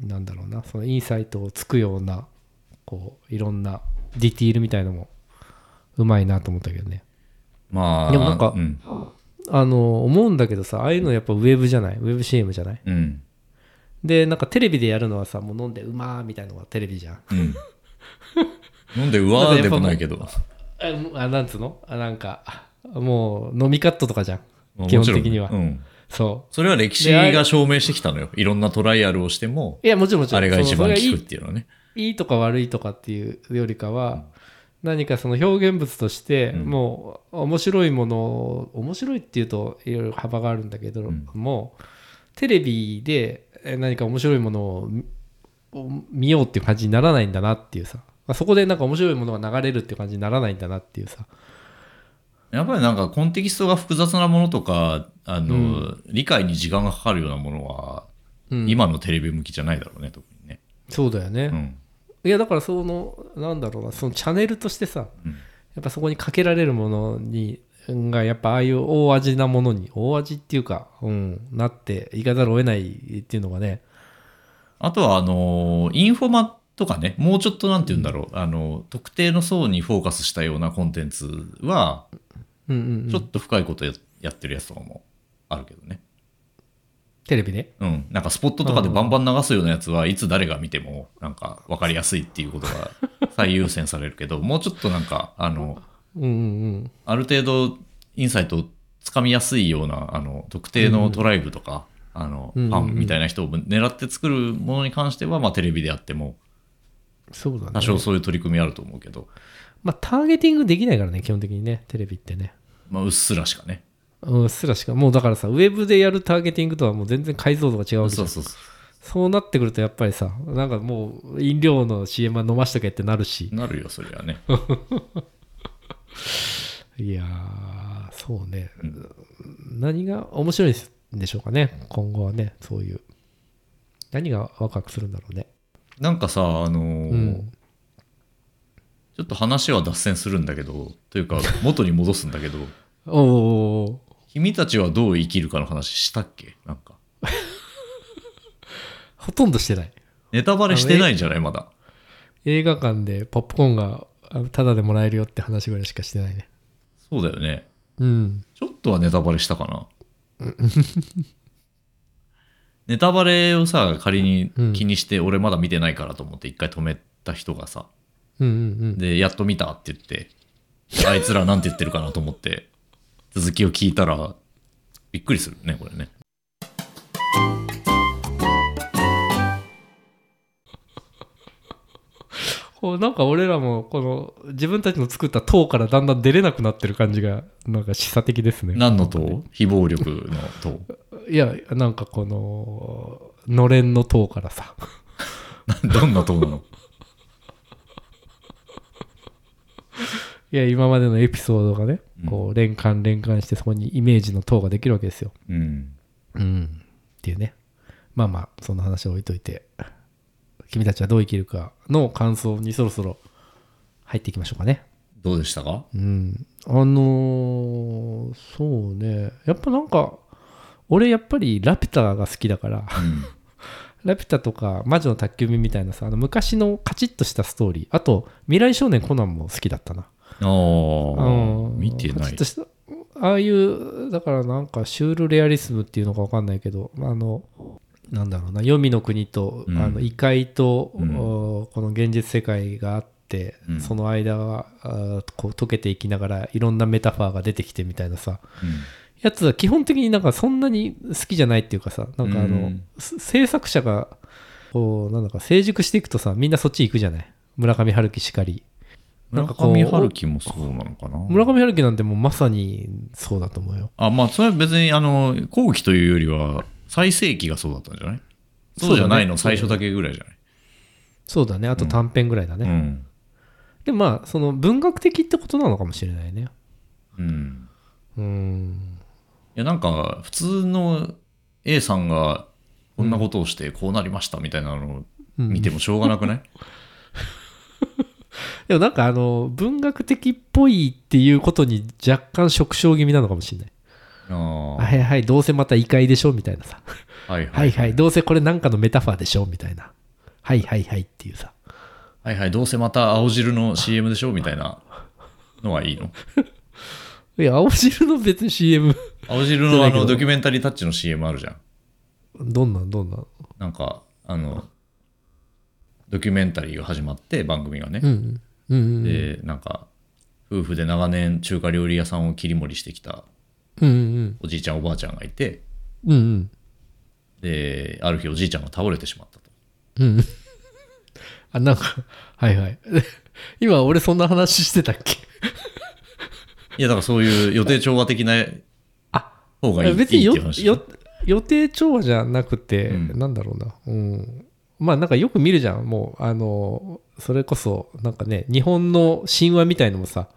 B: なんだろうなそのインサイトをつくようなこういろんなディティールみたいのもうまいなと思ったけどね
A: まあ、
B: でもなんか
A: うん。
B: あの思うんだけどさああいうのやっぱウェブじゃない？ウェブ CM じゃない？
A: うん。
B: でなんかテレビでやるのはさもう飲んでうまーみたいなのがテレビじゃん
A: うん。飲んでうわーでもないけど。<laughs>
B: ああなんつうの？あなんかもう飲みカットとかじゃん
A: まあ
B: 基本的には
A: うん。
B: そ
A: それは歴史が証明してきたのよ。いろんなトライアルをしても、
B: ういやもちろんもちろん。
A: あれが一番効くっていうのはね。
B: いいとか悪いとかっていうよりかは、何かその表現物として
A: うん。
B: もう面白いものを面白いっていうといろいろ幅があるんだけど
A: ん。
B: もテレビでえ何か面白いものを見ようっていう感じにならないんだなっていうさ。まあそこでなんか面白いものが流れるっていう感じにならないんだなっていうさ
A: やっぱりなんかコンテキストが複雑なものとか、あの、理解に時間がかかるようなものは、
B: うん。
A: 今のテレビ向きじゃないだろうね、特にね。
B: そうだよね、
A: うん。
B: いやだからそのなんだろうなそのチャンネルとしてさ
A: うん。
B: やっぱそこにかけられるものにがやっぱああいう大味なものに大味っていうか、うん、なっていかざるを得ないっていうのがね。
A: あとは、あの、インフォマとかね、もうちょっとなんて言うんだろう、あの、特定の層にフォーカスしたようなコンテンツは、
B: うんうんうん。
A: ちょっと深いことややってるやつとかもあるけどね。
B: テレビね
A: うん。なんかスポットとかでバンバン流すようなやつはいつ誰が見ても、なんか分かりやすいっていうことが <laughs> 最優先されるけど、もうちょっとなんか、あの、
B: うんうんうん。
A: ある程度インサイトをつかみやすいような、あの、特定のトライブとか、あの、
B: うん
A: ファンみたいな人を狙って作るものに関しては、まあテレビでやっても、
B: そうだね。
A: 多少そういう取り組みあると思うけど、
B: まあターゲティングできないからね基本的にねテレビってね。
A: まあうっすらしかね。
B: うんうっすらしか。もうだからさウェブでやるターゲティングとはもう全然解像度が違うわけじゃ
A: そうんそうそう。
B: そうなってくるとやっぱりさなんかもう飲料の CM は飲ましとけってなるし。
A: なるよ、そりゃね。<laughs>
B: いやーそうね、何が面白いんでしょうかね今後はねそういう。何がワクワクするんだろうね。
A: なんかさ、あのー
B: うん
A: ちょっと話は脱線するんだけど、というか、元に戻すんだけど、<laughs>
B: おお
A: 君たちはどう生きるかの話したっけ？なんか。<laughs>
B: ほとんどしてない
A: ネタバレしてないんじゃない？まだ。
B: 映画館でポップコーンがあタダでもらえるよって話ぐらいしかしてないね
A: そうだよね。
B: うん
A: ちょっとはネタバレしたかな。<laughs> ネタバレをさ、仮に気にして、俺まだ見てないからと思って一回止めた人がさ、
B: うんうん
A: で、やっと見たって言って、あいつらなんて言ってるかなと思って、続きを聞いたら、びっくりするね、これね。<laughs>
B: こうなんか俺らもこの自分たちの作った塔からだんだん出れなくなってる感じがなんか示唆的ですね。
A: 何の塔？非暴力の塔。
B: いやなんかこののれんの塔からさ。<laughs>
A: どんな塔なの？
B: いや今までのエピソードがね
A: うん。
B: こう連関連関してそこにイメージの塔ができるわけですよ。
A: うん。
B: うん。っていうね。まあまあその話を置いといて君たちはどう生きるかの感想にそろそろ入っていきましょうかね。
A: どうでしたか？
B: うん。あのーそうね。やっぱなんか俺やっぱりラピュタが好きだから
A: うん。<laughs>
B: ラピュタとか魔女の宅急便みたいなさあの昔のカチッとしたストーリーあと未来少年コナンも好きだったな
A: ああ、
B: うん。
A: 見てない。
B: ああいうだからなんかシュールレアリスムっていうのか分かんないけどあのなんだろうな黄泉の国と、
A: うん。
B: あの異界と、
A: うん。
B: おこの現実世界があって、
A: うん。
B: その間があーこう溶けていきながらいろんなメタファーが出てきてみたいなさ
A: うん。
B: やつは基本的になんかそんなに好きじゃないっていうかさなんかあの、制作者がこうなんだか成熟していくとさみんなそっち行くじゃない。村上春樹しかり
A: 村上春樹もそうなのかな？
B: 村上春樹なんてもうまさにそうだと思うよ。
A: あ、まあ、それは別に、あの、後期というよりは、最盛期がそうだったんじゃない？そうじゃないの、
B: ね。
A: 最初だけぐらいじゃない？
B: そうだね。あと短編ぐらいだね、
A: うん。
B: でもまあその文学的ってことなのかもしれないね。
A: うん。
B: うん。
A: いや、なんか、普通の A さんが、こんなことをしてこうなりましたみたいなのを見てもしょうがなくない、<laughs> <laughs>
B: でもなんかあの文学的っぽいっていうことに若干触傷気味なのかもしれない。
A: ああ
B: はいはいどうせまた異界でしょみたいなさ。
A: はい
B: はいはい。どうせこれなんかのメタファーでしょみたいな。はいはいはいっていうさ。
A: はいはい、どうせまた青汁の CM でしょみたいな。のはいいの？<laughs>
B: いや青汁の別に CM
A: 青汁のあのドキュメンタリータッチの CM あるじゃん。
B: どんなんどんなん？
A: なんか、あの、ドキュメンタリーが始まって、番組がね。
B: うんうんうん。
A: で、なんか、夫婦で長年中華料理屋さんを切り盛りしてきた
B: うんうん。
A: おじいちゃんおばあちゃんがいて、
B: うんうん。
A: で、ある日おじいちゃんが倒れてしまったと。
B: うん。う <laughs> んあなんかはいはい。<laughs> 今俺そんな話してたっけ？<laughs>
A: いや、だからそういう予定調和的な
B: あ
A: 方がいい
B: 別によ
A: いいって話。
B: よ予定調和じゃなくて、
A: うん。
B: なんだろうな、うん、まあなんかよく見るじゃん。もうあのそれこそなんかね日本の神話みたいのもさ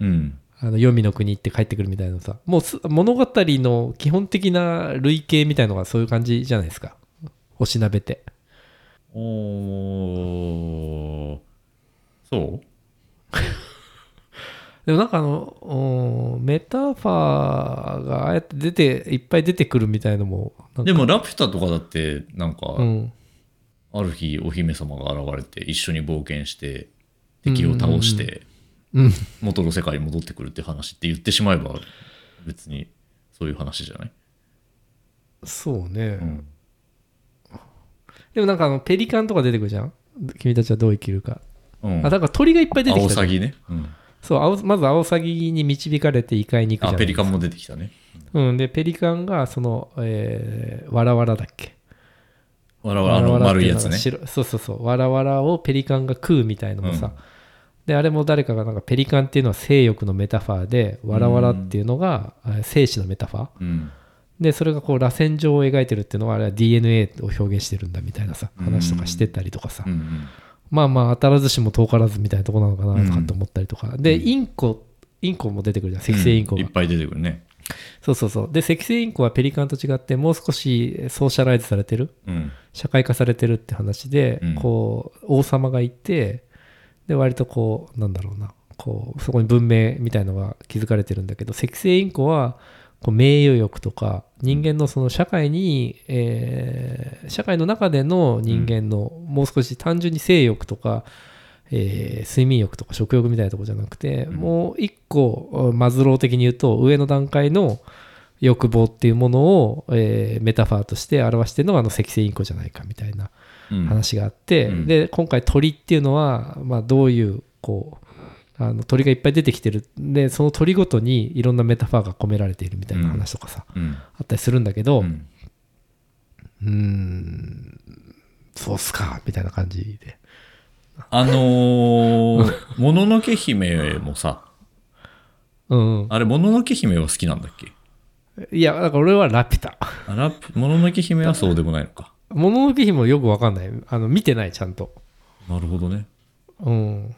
A: うん。
B: あの黄泉の国行って帰ってくるみたいなのさもうす物語の基本的な類型みたいのがそういう感じじゃないですか。おしなべて。
A: おー。そう？<laughs>
B: でもなんかあのうんメタファーがああやって出ていっぱい出てくるみたいのも
A: でもラピュタとかだってなんか、
B: うん
A: ある日お姫様が現れて一緒に冒険して敵を倒して
B: うん。
A: 元の世界に戻ってくるって話って言ってしまえば別にそういう話じゃない、
B: そうね、
A: うん、
B: でもなんかあのペリカンとか出てくるじゃん？君たちはどう生きるか、
A: うん。
B: あだから鳥がいっぱい出て
A: アオ
B: きたじゃん。
A: サギね、うん、
B: そう青まずアオサギに導かれて異界に行くじゃ
A: ペリカンも出てきたね。
B: うん。でペリカンがその、えー、わらわらだっけ？
A: わらわらあの丸いやつね。
B: 白そうそうそう。わらわらをペリカンが食うみたいのもさ、
A: うん。
B: であれも誰かがなんかペリカンっていうのは性欲のメタファーでわらわらっていうのがえー精子のメタファー。
A: うん。
B: でそれがこう螺旋状を描いてるっていうのはあれは DNA を表現してるんだみたいなさ
A: うん。
B: 話とかしてたりとかさ、
A: うんうん。
B: まあまあ当たらずしも遠からずみたいなとこなのかなとかって思ったりとか、でインコインコも出てくるじゃん。赤星インコが、
A: うんいっぱい出てくるね
B: そうそうそう。で赤星インコはペリカンと違ってもう少しソーシャライズされてる。
A: うん。
B: 社会化されてるって話で、
A: うん。
B: こう王様がいてで割とこうなんだろうな。こうそこに文明みたいのが築かれてるんだけど赤星インコはこう名誉欲とか人間のその社会に、えー社会の中での人間のもう少し単純に性欲とか、えー睡眠欲とか食欲みたいなところじゃなくて、
A: うん。
B: もう一個マズロー的に言うと上の段階の欲望っていうものを、えーメタファーとして表してるのがあの赤星インコじゃないかみたいな
A: うん。
B: 話があって、
A: うん。
B: で今回鳥っていうのは、まあ、どういうこうあの鳥がいっぱい出てきてる。でその鳥ごとにいろんなメタファーが込められているみたいな話とかさ、
A: うん。
B: あったりするんだけど
A: う
B: んそうっすかみたいな感じで
A: あのー <laughs> もののけ姫もさ
B: うん。
A: あれもののけ姫は好きなんだっけ？
B: いやだから俺はラピュタ。
A: あらもののけ姫はそうでもないのか。
B: もののけ姫もよくわかんない。あの見てないちゃんと。
A: なるほどね。
B: うん。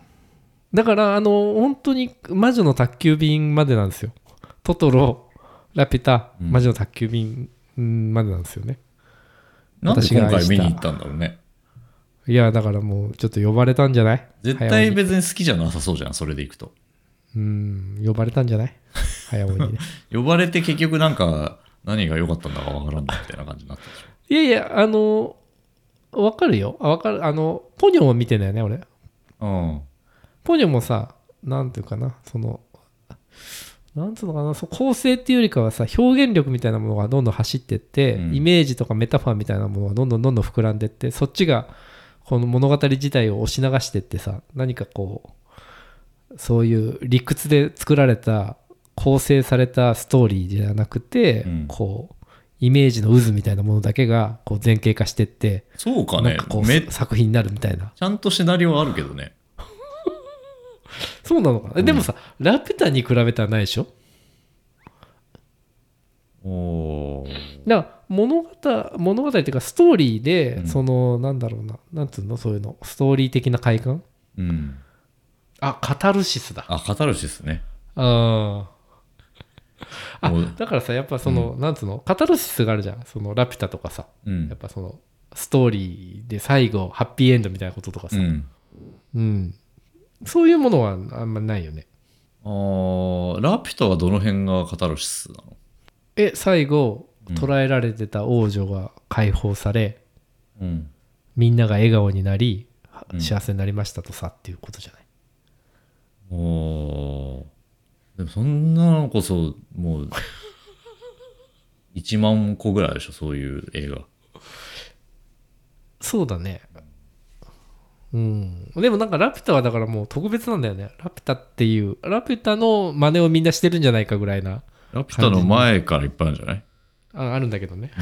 B: だからあの本当に魔女の宅急便までなんですよ。トトロラピュタ
A: うん。
B: 魔女の宅急便うんまでなんですよね、
A: なんで
B: 私が
A: 今回見に行ったんだろうね
B: いやだからもうちょっと呼ばれたんじゃない？
A: 絶対別に好きじゃなさそうじゃんそれで行くと。
B: うん呼ばれたんじゃない？早尾にね
A: 呼ばれて結局なんか何が良かったんだかわからんないみたいな感じになったでしょ
B: いやいやあのわかるよ。あわかる。あのポニョも見てんだよね俺。
A: うん。
B: ポニョもさなんていうかな。そのなんつうのかな。そう構成っていうよりかはさ表現力みたいなものがどんどん走ってって、
A: うん。
B: イメージとかメタファーみたいなものがどんどんどんどん膨らんでってそっちがこの物語自体を押し流してってさ何かこうそういう理屈で作られた構成されたストーリーじゃなくて、
A: うん。
B: こうイメージの渦みたいなものだけがこう前景化してって
A: そうかね。
B: なんかこう
A: めち
B: 作品になるみたいな。
A: ゃんとシナリオはあるけどね。<laughs>
B: そうなのかな、
A: うん
B: でもさラピュタに比べたらないでしょ？
A: おー。
B: だから物語物語っていうかストーリーで、
A: うん。
B: そのなんだろうななんつうのそういうのストーリー的な快感？
A: うん。
B: あカタルシスだ。
A: あカタルシスね。
B: あ <laughs> あだからさやっぱその、なんつうのカタルシスがあるじゃん。そのラピュタとかさ。
A: うん。
B: やっぱそのストーリーで最後ハッピーエンドみたいなこととかさ、
A: うん。
B: うん。そういうものはあんまないよね。
A: あーラピュタはどの辺がカタルシスなの？
B: え最後
A: うん。
B: 捕らえられてた王女が解放され、
A: うん。
B: みんなが笑顔になり
A: うん。
B: 幸せになりましたとさっていうことじゃない、
A: おーでもそんなのこそ、もう、<laughs> 1万個ぐらいでしょ、そういう映画。
B: そうだね。うん。でもなんかラピュタはだからもう特別なんだよね。ラピュタっていうラピュタの真似をみんなしてるんじゃないかぐらいな
A: ラピュタの前からいっぱいあるんじゃない？
B: ああるんだけどね。<laughs>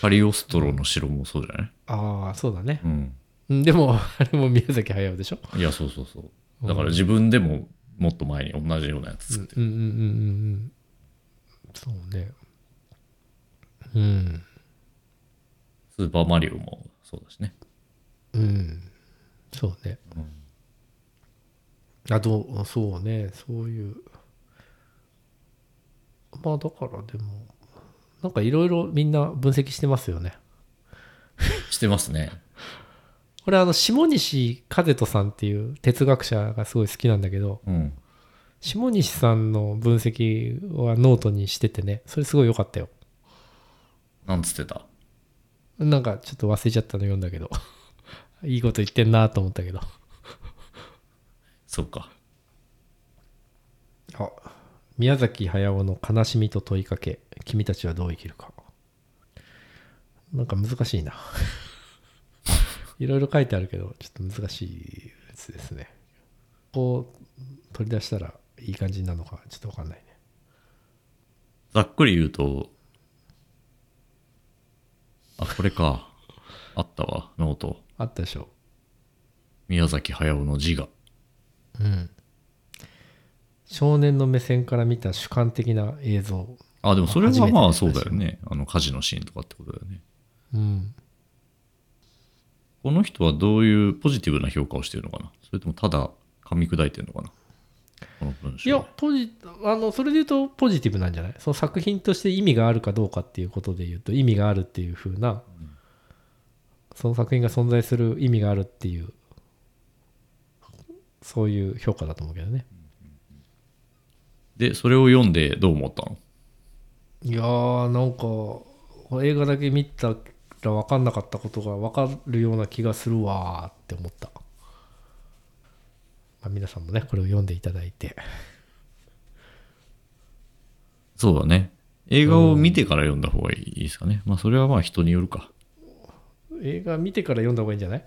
A: カリオストロの城もそうじゃない？
B: ああそうだね。
A: うん。
B: うんでもあれも宮崎駿でしょ？
A: いや、そうそうそう。だから自分でももっと前に同じようなやつ
B: うん
A: 作ってる。
B: うんうんうんうんそうね。うん。
A: スーパーマリオもそうだしね。
B: うん。そうね、あとそうね。そういうまあだからでもなんかいろいろみんな分析してますよね
A: してますね。<laughs>
B: これあの下西和人さんっていう哲学者がすごい好きなんだけど
A: うん。
B: 下西さんの分析はノートにしててねそれすごい良かったよ
A: なんつってた？
B: なんかちょっと忘れちゃったの読んだけど <laughs> いいこと言ってんなと思ったけど
A: そっか。
B: あ宮崎駿の「悲しみと問いかけ君たちはどう生きるか」なんか難しいな <laughs> いろいろ書いてあるけどちょっと難しいやつですねこう取り出したらいい感じになるのかちょっと分かんないね
A: ざっくり言うと、あ、これか。あったわ、 note。
B: あったでしょ
A: 宮崎駿の自我。
B: うん少年の目線から見た主観的な映像。
A: あ、でもそれはまあそうだよね。あの火事のシーンとかってことだよね。
B: うん。
A: この人はどういうポジティブな評価をしてるのかな？それともただ噛み砕いてるのかな？この文章。
B: いやポジあのそれで言うとポジティブなんじゃない？その作品として意味があるかどうかっていうことで言うと意味があるっていう風な、その作品が存在する意味があるっていうそういう評価だと思うけどね
A: で、それを読んでどう思ったの？
B: いやーなんか映画だけ見たら分かんなかったことが分かるような気がするわーって思った、まあ、皆さんもねこれを読んでいただいて
A: そうだね。映画を見てから読んだ方がいいですかね。まあそれはまあ人によるか。
B: 映画見てから読んだ方がいいんじゃない？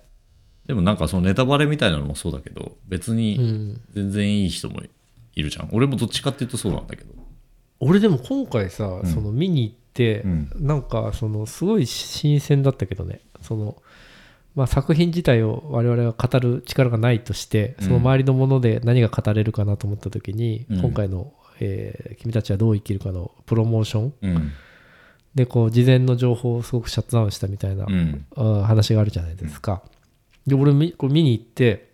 A: でもなんかそのネタバレみたいなのもそうだけど、別
B: う
A: に
B: ん
A: 全然いい人もいるじゃん。俺もどっちかっていうとそうなんだけど。
B: 俺でも今回さ、
A: ん
B: その見に行って、
A: うん
B: なんかそのすごい新鮮だったけどねその、まあ、作品自体を我々は語る力がないとして
A: うん
B: その周りのもので何が語れるかなと思った時に、
A: うん
B: 今回の、えー君たちはどう生きるか」のプロモーション
A: うん。
B: でこう事前の情報をすごくシャットダウンしたみたいな、
A: うん。
B: あ話があるじゃないですか。で俺みこれ見に行って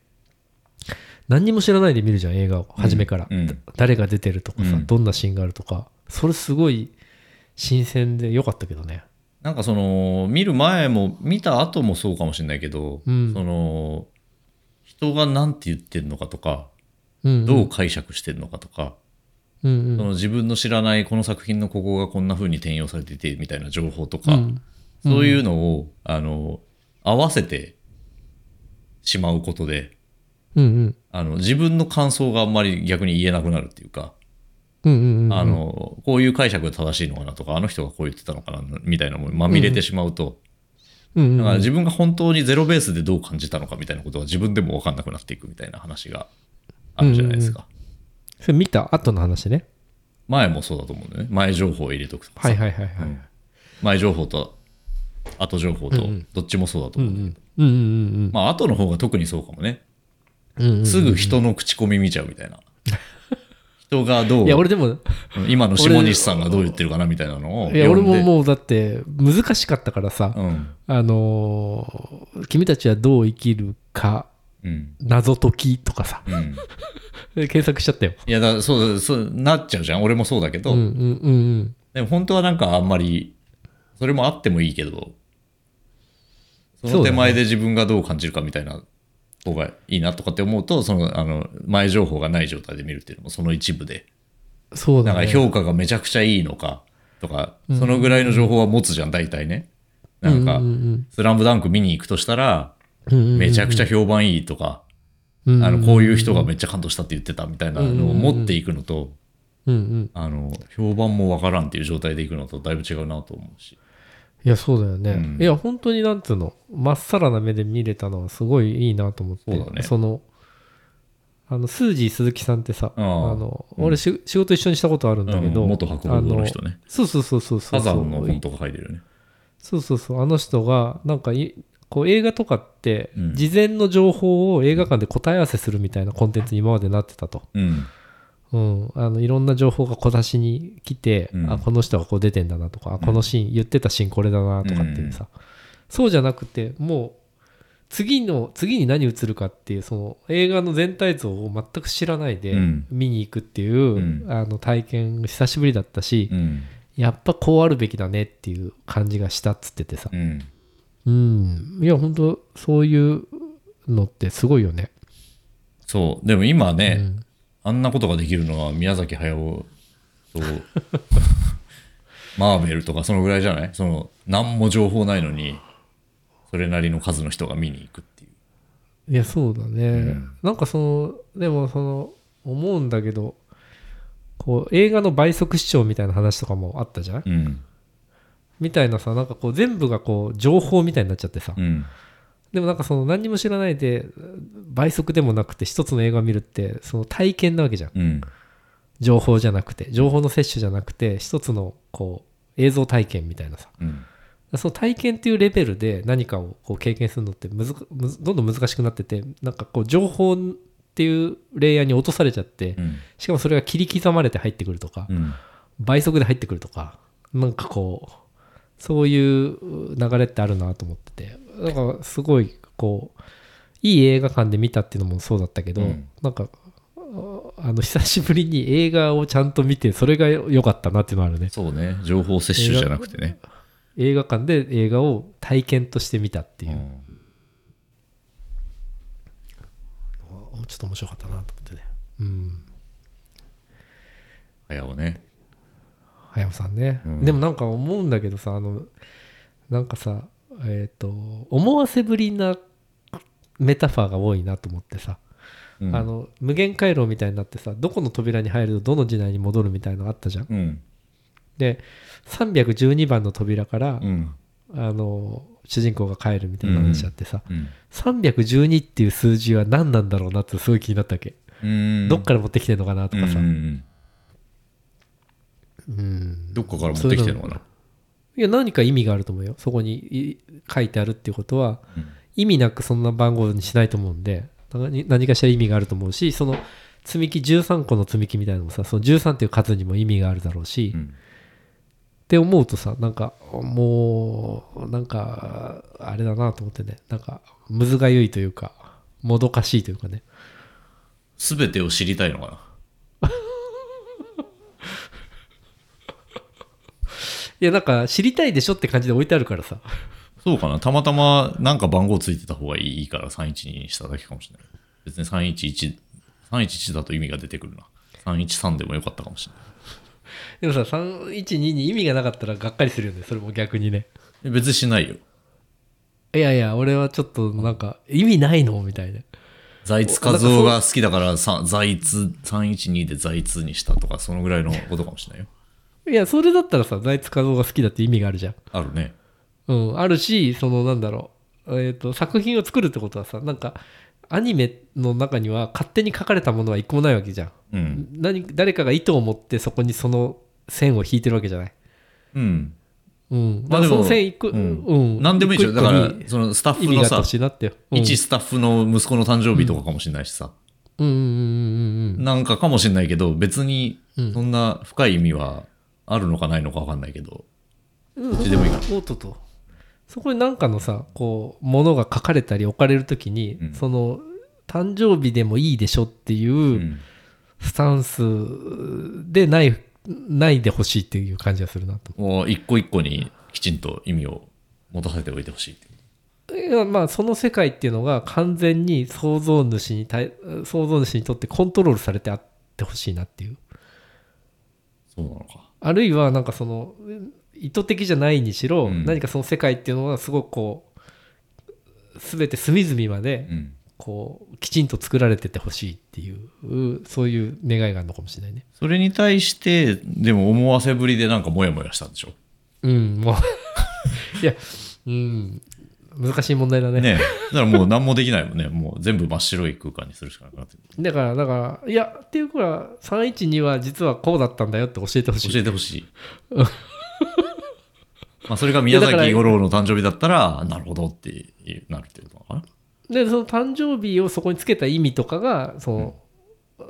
B: 何にも知らないで見るじゃん映画を。初めから、
A: うん。
B: 誰が出てるとかさ、
A: うん。
B: どんなシーンがあるとか。それすごい新鮮で良かったけどね。
A: なんかその、見る前も、見た後もそうかもしれないけど、
B: うん。
A: その、人が何て言ってるのかとか、
B: うんうん。
A: どう解釈してるのかとか、
B: うんうん。
A: その自分の知らないこの作品のここがこんな風に転用されててみたいな情報とか、
B: うん。
A: そういうのを、あの、合わせてしまうことで、
B: うんうん。
A: あの、自分の感想があんまり逆に言えなくなるっていうか、
B: うんうんうん
A: あの、こういう解釈が正しいのかなとか、あの人がこう言ってたのかな、みたいなもんまみれてしまうと、
B: うんうん。
A: だから自分が本当にゼロベースでどう感じたのかみたいなことは自分でも分かんなくなっていくみたいな話があるじゃないですか。
B: それ見た後の話ね。
A: 前もそうだと思うんだよね。前情報を入れとくとかさ。
B: はいはいはいはい、
A: うん。前情報と後情報とどっちもそうだと思うんだけど、
B: うんうんうん。
A: まあ後の方が特にそうかもね。すぐ人の口コミ見ちゃうみたいな。<laughs> 人がどう
B: いや俺でも
A: 今の下西さんがどう言ってるかなみたいなのを
B: いや俺ももうだって難しかったからさ、
A: うん。
B: あのー君たちはどう生きるか
A: うん。
B: 謎解きとかさ。
A: うん。
B: で <laughs> 検索しちゃったよ。
A: いやだそうそうなっちゃうじゃん。俺もそうだけど、
B: うんうんうんうん。
A: でも本当はなんかあんまりそれもあってもいいけどその手前で自分がどう感じるかみたいな方がいいなとかって思うと、その、あの、前情報がない状態で見るっていうのもその一部で、なんか
B: そうだね。
A: 評価がめちゃくちゃいいのかとか、そのぐらいの情報は持つじゃん、大体ね。なんか
B: うん、うん
A: スラムダンク見に行くとしたら、
B: うんうんうん
A: めちゃくちゃ評判いいとか、
B: うん
A: あの、こういう人がめっちゃ感動したって言ってたみたいなのを持っていくのと、
B: うんうん
A: あの、評判もわからんっていう状態でいくのとだいぶ違うなと思うし。
B: いやそうだよね、
A: うん。
B: いや本当になんつうのまっさらな目で見れたのはすごいいいなと思って。
A: そうだね。
B: のあのスージー鈴木さんってさ
A: あ
B: あ。
A: あ
B: の、
A: うん
B: 俺し仕事一緒にしたことあるんだけど、
A: うん元博物の人ね。
B: そうそうそうそうそう
A: 火山の本とか書いてるよね。
B: そうそうそうあの人がなんかいこう映画とかって
A: うん。
B: 事前の情報を映画館で答え合わせするみたいなコンテンツに今までなってたと、
A: うん。
B: うん、あのいろんな情報が小出しに来て、
A: うん。
B: あこの人がこう出てんだなとか、あこのシーン言ってたシーンこれだなとかっていうさ、そうじゃなくてもう次の次に何映るかっていうその映画の全体像を全く知らないで
A: うん。
B: 見に行くっていう、
A: うん。
B: あの体験久しぶりだったし、
A: うん。
B: やっぱこうあるべきだねっていう感じがしたっつっててさ。
A: うん。
B: うん。いや本当そういうのってすごいよね。
A: そう。でも今ね、
B: うん
A: あんなことができるのは宮崎駿と <laughs> マーベルとかそのぐらいじゃない？その何も情報ないのにそれなりの数の人が見に行くっていう。
B: いやそうだね、
A: うん
B: なんかそのでもその思うんだけどこう映画の倍速視聴みたいな話とかもあったじゃん？
A: うん。
B: みたいなさなんかこう全部がこう情報みたいになっちゃってさ、
A: うん。
B: でもなんかその何にも知らないで倍速でもなくて一つの映画を見るってその体験なわけじゃん
A: うん。
B: 情報じゃなくて情報の摂取じゃなくて一つのこう映像体験みたいなさ
A: うん。
B: その体験っていうレベルで何かをこう経験するのってむずむずどんどん難しくなっててなんかこう情報っていうレイヤーに落とされちゃって、
A: うん。
B: しかもそれが切り刻まれて入ってくるとか、
A: うん。
B: 倍速で入ってくるとかなんかこうそういう流れってあるなと思っててだからすごいこういい映画館で見たっていうのもそうだったけど、
A: うん。
B: なんかあの久しぶりに映画をちゃんと見てそれが良かったなっていうのはあるね。
A: そうね。情報摂取じゃなくてね。
B: 映画館で映画を体験として見たっていう。う、
A: ん。
B: ちょっと面白かったなと思ってね。うん。
A: 駿ね。
B: 早尾さんね、
A: うん。
B: でもなんか思うんだけどさあのなんかさえっ、と思わせぶりなメタファーが多いなと思ってさ、
A: うん
B: あの無限回廊みたいになってさどこの扉に入るとどの時代に戻るみたいなのあったじゃん
A: うん。
B: で312番の扉から、
A: うん。
B: あの主人公が帰るみたいな話あってさ、
A: うん。
B: 312っていう数字は何なんだろうなってすごい気になったわけ、
A: うん。
B: どっから持ってきてんのかなとかさ、
A: うんどっかから持ってきてるのかな？
B: いや何か意味があると思うよ。そこにい書いてあるっていうことは
A: うん。
B: 意味なくそんな番号にしないと思うんで何何かしら意味があると思うしその積み木13個の積み木みたいなのもさその13っていう数にも意味があるだろうし、っ
A: うん。
B: て思うとさなんかもうなんかあれだなと思ってね。なんかむずがゆいというかもどかしいというかね。
A: すべてを知りたいのかな。
B: いやなんか知りたいでしょって感じで置いてあるからさ
A: そうかな。たまたまなんか番号ついてた方がいいから312にしただけかもしれない。別に311、311だと意味が出てくるな。313でもよかったかもしれない。
B: でもさ312に意味がなかったらがっかりするよねそれも逆にね
A: え別にしないよ。
B: いやいや俺はちょっとなんか意味ないのみたいな
A: 財津和夫が好きだからさ財津312で財津にしたとかそのぐらいのことかもしれないよ。
B: いやそれだったらさ財津和夫が好きだって意味があるじゃん。
A: あるね。
B: うん、あるしそのなんだろう、えー、と作品を作るってことはさなんかアニメの中には勝手に書かれたものは一個もないわけじゃん、
A: うん。
B: 何誰かが意図を持ってそこにその線を引いてるわけじゃない、
A: うん。
B: うん、
A: まあでも
B: その線一個、
A: う
B: うん。ん
A: 何でもいいでしょ。だから
B: に、
A: そのスタッフのさ
B: 意味があってほ、しいなって、うん、
A: 一スタッフの息子の誕生日とかかもしれないしさ、
B: うん。うん。うん。うん。
A: なんかかもしれないけど、別に
B: うん。
A: そんな深い意味はあるのかないのかわかんないけど、
B: うん。
A: どっちでもいいか
B: おっとっと。そこに何かのさこうものが書かれたり置かれるときに、
A: うん。
B: その誕生日でもいいでしょっていう、
A: うん。
B: スタンスでないないでほしいっていう感じがするなと。
A: もう一個一個にきちんと意味を持たせておいてほしいっていう。
B: けまあその世界っていうのが完全に創造主に対創造主にとってコントロールされてあってほしいなっていう。
A: そうなのか。
B: あるいはなんかその意図的じゃないにしろ、
A: うん
B: 何かその世界っていうのはすごくこう全て隅々まで
A: うん。
B: こうきちんと作られててほしいっていうそういう願いがあるのかもしれないね
A: それに対して、でも思わせぶりでなんかモヤモヤしたんでしょ？
B: うんもう <laughs> いやうん難しい問題だね。
A: ねだからもう何もできないもんね。もう全部真っ白い空間にするしかなくなってる。
B: だからだからいやっていうから312は実はこうだったんだよって教えてほしい。
A: 教えてほしい。まあそれが宮崎五郎の誕生日だったら、なるほどってなるっていうことかな。
B: でその誕生日をそこにつけた意味とかがその、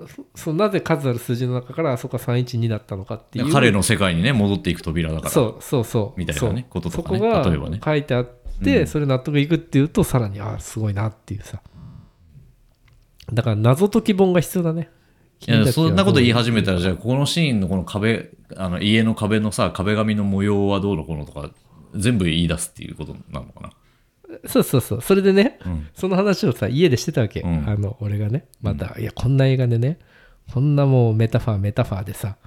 B: そそのなぜ数ある数字の中からあそこが312だったのかっていう。
A: 彼の世界にね、戻っていく扉だから。
B: そうそうそう。
A: みたいなね
B: そう
A: こととかね。
B: そこが
A: 例えばね。
B: 書いてあっそれ納得いくっていうとさらにあすごいなっていうさ。だから謎解き本が必要だね。
A: いやそんなこと言い
B: 始
A: 始めたら、じゃあ、このシーンのこの壁、あの家の壁のさ、壁紙の模様はどうのこうのとか、全部言い出すっていうことなのかな。
B: そうそうそう。それでね、
A: うん。
B: その話をさ家でしてたわけ、
A: うん。
B: あの俺がね。また、いやこんな映画でねこんなもうメタファーメタファーでさ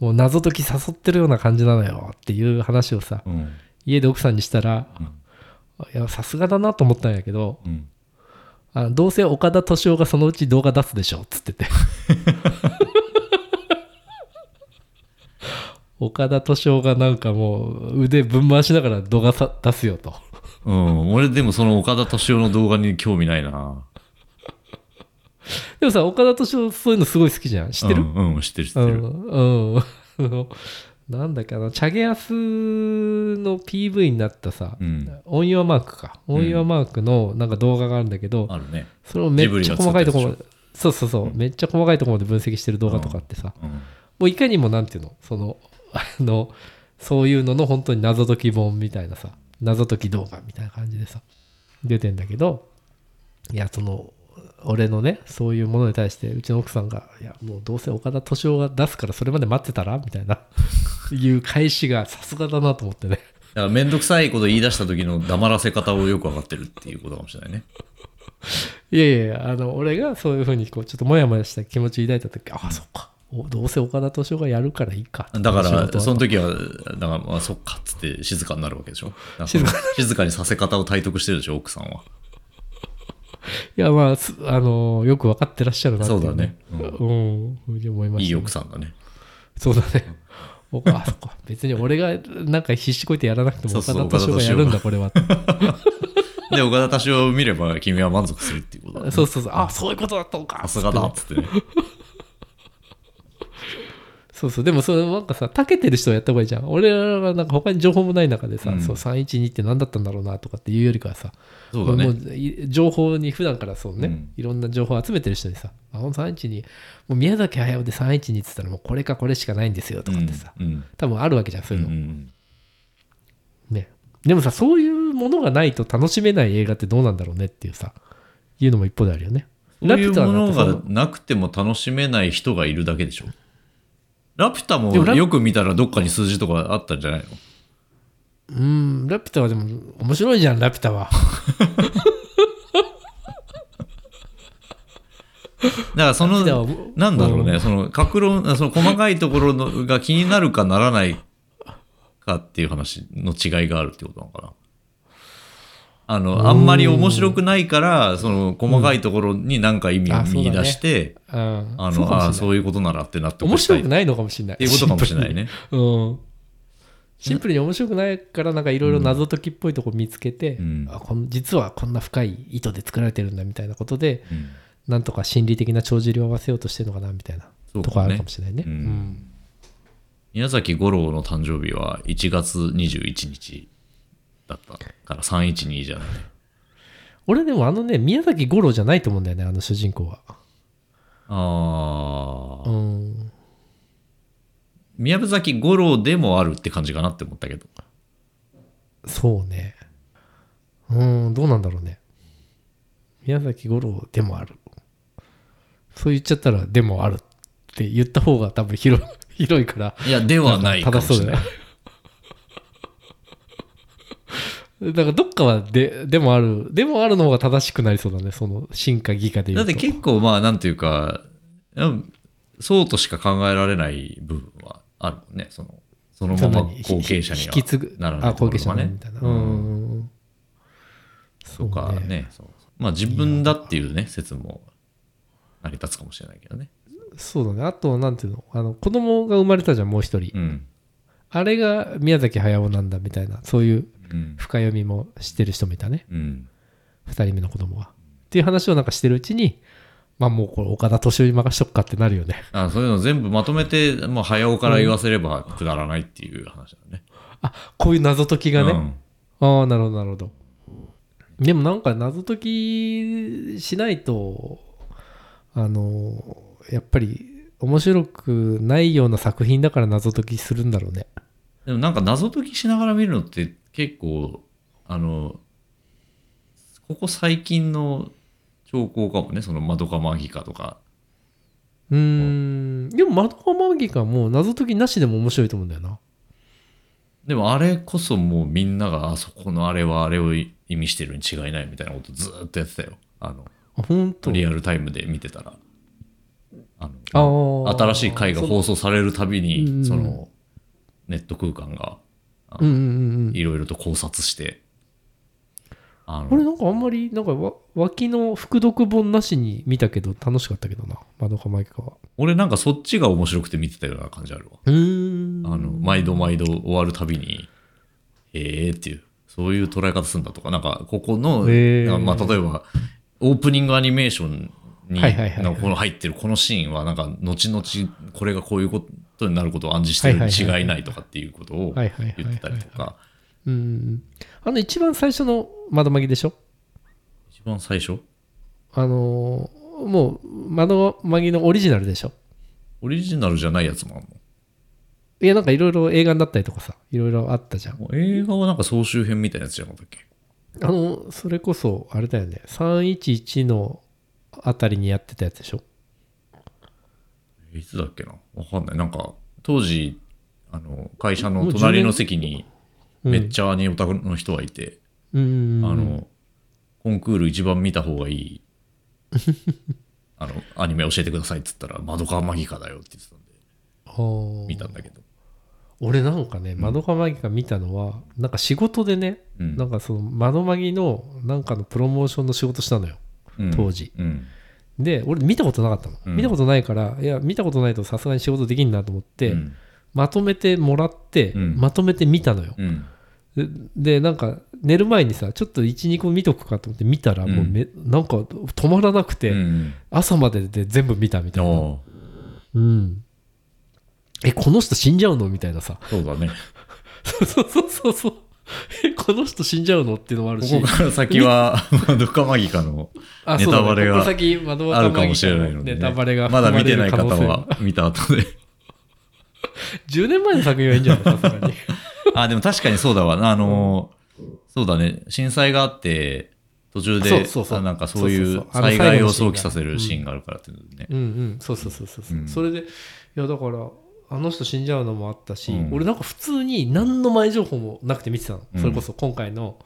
B: もう謎解き誘ってるような感じなのよっていう話をさ
A: うん。
B: 家で奥さんにしたら、
A: うん
B: いやさすがだなと思ったんやけど
A: うん。
B: あどうせ岡田敏夫がそのうち動画出すでしょっつってて <laughs> 岡田敏夫がなんかもう腕ぶん回しながら動画さ出すよと
A: うん。俺でもその岡田敏夫の動画に興味ないな。
B: でもさ岡田敏夫そういうのすごい好きじゃん知ってる、
A: うん、うん、知ってる知って
B: う
A: る。
B: ん、うん、あのなんだっけあのチャゲアスの PV になったさ、
A: うん。
B: オンヨアマークか、オンヨアマークのなんか動画があるんだけど、
A: あるね。
B: それをめっちゃ細かいところそうそうそう、めっちゃ細かいところまで分析してる動画とかあってさ、
A: うん。
B: もういかにもなんていうの？そのあのそういうのの本当に謎解き本みたいなさ謎解き動画みたいな感じでさ出てんだけどいやその俺のねそういうものに対してうちの奥さんが「いやもうどうせ岡田敏夫が出すからそれまで待ってたら?」みたいな <laughs> いう返しがさすがだなと思ってね
A: だからめんどくさいこと言い出した時の黙らせ方をよくわかってるっていうことかもしれないね。
B: いやいやあの俺がそういうふうにこうちょっとモヤモヤした気持ち抱いた時ああそっかおどうせ岡田敏夫がやるからいいか
A: だから、その時は、だから、まあ、そっかっつって静かになるわけでしょ。
B: 静か
A: にさせ方を体得してるでしょ、奥さんは。<laughs>
B: いやまあすあのよく分かってらっしゃるなってい
A: そうだね。うん
B: うん、思いました、ね。
A: いい奥さんだね。
B: そうだね。僕あ、そっか。別に俺がなんか必死こいてやらなくても岡田
A: そう
B: 敏夫がやるんだ、これは。<laughs>
A: で、岡田敏夫を見れば君は満足するっていうことだ、ね。
B: そうそうそう。あ、そういうことだったのか。
A: さすがだっつってね。
B: そうそう。でも、それなんかさ、たけてる人はやった方がいいじゃん。俺らがなんか他に情報もない中でさ、
A: うん
B: そう312って何だったんだろうなとかっていうよりかはさ、
A: そうだ
B: も
A: ね。
B: うい情報に普段からそうね、
A: うん
B: いろんな情報を集めてる人にさ、あ、ほんと312、もう宮崎駿で312って言ったらもうこれかこれしかないんですよとかってさ、
A: うん。
B: 多分あるわけじゃん、そう
A: うん。
B: いううの。
A: ん。
B: ね。でもさ、そういうものがないと楽しめない映画ってどうなんだろうねっていうさ、いうのも一方であるよね。
A: そういうもの
B: ラピュタなんて
A: がなくても楽しめない人がいるだけでしょ。ラピュタもよく見たらどっかに数字とかあったんじゃないの？
B: うーん、ラピュタはでも面白いじゃん、ラピュタは。<laughs>
A: だからその、なんだろうね、その、格論、その細かいところのが気になるかならないかっていう話の違いがあるってことなのかな。あの、あんまり面白くないから、その、細かいところに何か意味を見出して、
B: うん、
A: あの、ああ、
B: そうい
A: そうことならって納得
B: 面
A: したい。っ
B: 白くないのかもしれない。
A: ていうことかもしれないね。
B: シンプルに。うん。シンプルに面白くないから、なんかいろいろ謎解きっぽいとこ見つけて、
A: うん。
B: あこん実はこんな深い意図で作られてるんだみたいなことで、
A: うん。
B: なんとか心理的な帳尻を合わせようとしてるのかなみたいなとこある
A: ね
B: かもしれないね。
A: 宮崎五郎の誕生日は1月21日だったから312じゃない。
B: 俺でもあのね、宮崎五郎じゃないと思うんだよね、あの主人公は。
A: ああ、
B: うん。
A: 宮崎五郎でもあるって感じかなって思ったけど。
B: そうね。うん、どうなんだろうね。宮崎五郎でもある。そう言っちゃったら、でもあるって言った方が多分広い <laughs> 広いから。
A: いや、ではないかもしれない。
B: 正しそうだね。だからどっかはで、でもある、でもあるの方が正しくなりそうだね、その進化技化で言うと。
A: だって結構まあなんていうか、うんそうとしか考えられない部分はあるもんね。そのそのまま後継者には
B: 引き継ぐ。
A: ならない
B: あ、後継者
A: がね
B: ねみたいな。
A: う
B: うんん。
A: とかね。そうまあ自分だっていうね、説も成り立つかもしれないけどね。
B: そうだね。あと、なんていうの、あの子供が生まれたじゃん、もう一人。
A: うん。
B: あれが宮崎駿なんだみたいな、そういう
A: うん。
B: 深読みもしてる人もいたね。
A: うん。
B: 二人目の子供が。っていう話をなんかしてるうちに、まあもうこれ岡田敏夫に任しとくかってなるよね。
A: あそういうの全部まとめて、もう早尾から言わせればくだらないっていう話だね。
B: あ、こういう謎解きがね。
A: うん
B: ああ、なるほど、なるほど。でもなんか謎解きしないと、あの、やっぱり面白くないような作品だから謎解きするんだろうね。
A: でもなんか謎解きしながら見るのって結構、あの、ここ最近の兆候かもね、その窓かマギカとか。
B: うーん。でも、窓かマギカも謎解きなしでも面白いと思うんだよな。
A: でもあれこそもうみんなが、あそこのあれはあれを意味してるに違いないみたいなことずーっとやってたよ。あの、
B: あ、本当？
A: リアルタイムで見てたら。あの。新しい回が放送されるたび
B: うん
A: に、その、ネット空間が。いろいろと考察して、あ
B: 俺
A: の、
B: なんかあんまり、なんかわ脇の副読本なしに見たけど楽しかったけどな。窓かマギカは。
A: 俺なんかそっちが面白くて見てたような感じあるわ。あの、毎度毎度終わるたびに、えーっていう、そういう捉え方するんだとか、なんか、ここの、
B: へー
A: まあ、例えば、オープニングアニメーションに、この入ってるこのシーンは、なんか、後々、これがこういうことになることを暗示してるに違いないとかっていうことを言ってたりとか。
B: あの一番最初の窓マギでしょ？
A: 一番最初？
B: あのーもう窓マギのオリジナルでしょ？
A: オリジナルじゃないやつもある
B: いやなんかいろいろ映画になったりとかさいろいろあったじゃん。
A: の映画はなんか総集編みたいなやつじゃなかったっけ？
B: あのそれこそあれだよね。311のあたりにやってたやつでしょ？
A: いつだっけな？わかんない。なんか、当時、あの、会社の隣の席に、めっちゃアニオタクの人がいて、
B: うん
A: あの、コンクール一番見た方がいい、<laughs> あの、アニメ教えてくださいっつったら、窓かマギカだよって言ってたんで、見たんだけど。
B: 俺なんかね窓かマギが見たのはなんか仕事でね、
A: うん。
B: なんかその窓マギのなんかのプロモーションの仕事したのよ。
A: うん
B: 当時。
A: うん。
B: で俺見たことなかったの、
A: うん。
B: 見たことないからいや見たことないとさすがに仕事できんなと思って、
A: うん。
B: まとめてもらって、
A: うん。
B: まとめて見たのよ、
A: うん。
B: ででなんか寝る前にさちょっと12個見とくかと思って見たら
A: うん。
B: もうめ、なんか止まらなくて、
A: うん。
B: 朝までで全部見たみたいな、
A: あ
B: う。ん、えこの人死んじゃうの？みたいなさ。
A: あ、そうだね。<laughs>
B: そうそうそうそうえ <laughs> この人死んじゃうのっていうのもあるし。
A: ここから先は、<laughs> 窓かマギカのネタバレがあるかもしれないので、ね、
B: ネタバレが
A: まだ見てない方は見た後で。<laughs>
B: 10年前の作品はいいんじゃないさすがに。
A: あ、でも確かにそうだわ。あの、そうだね。震災があって、途中で、
B: そうそうそう。
A: あなんかそういう災害を想起させるシーンがあるからっていうね。
B: うんうん。そうそうそうそう、
A: うん。
B: それでいやだからあの人死んじゃうのもあったし、
A: うん
B: 俺なんか普通に何の前情報もなくて見てたの、
A: うん
B: それこそ今回の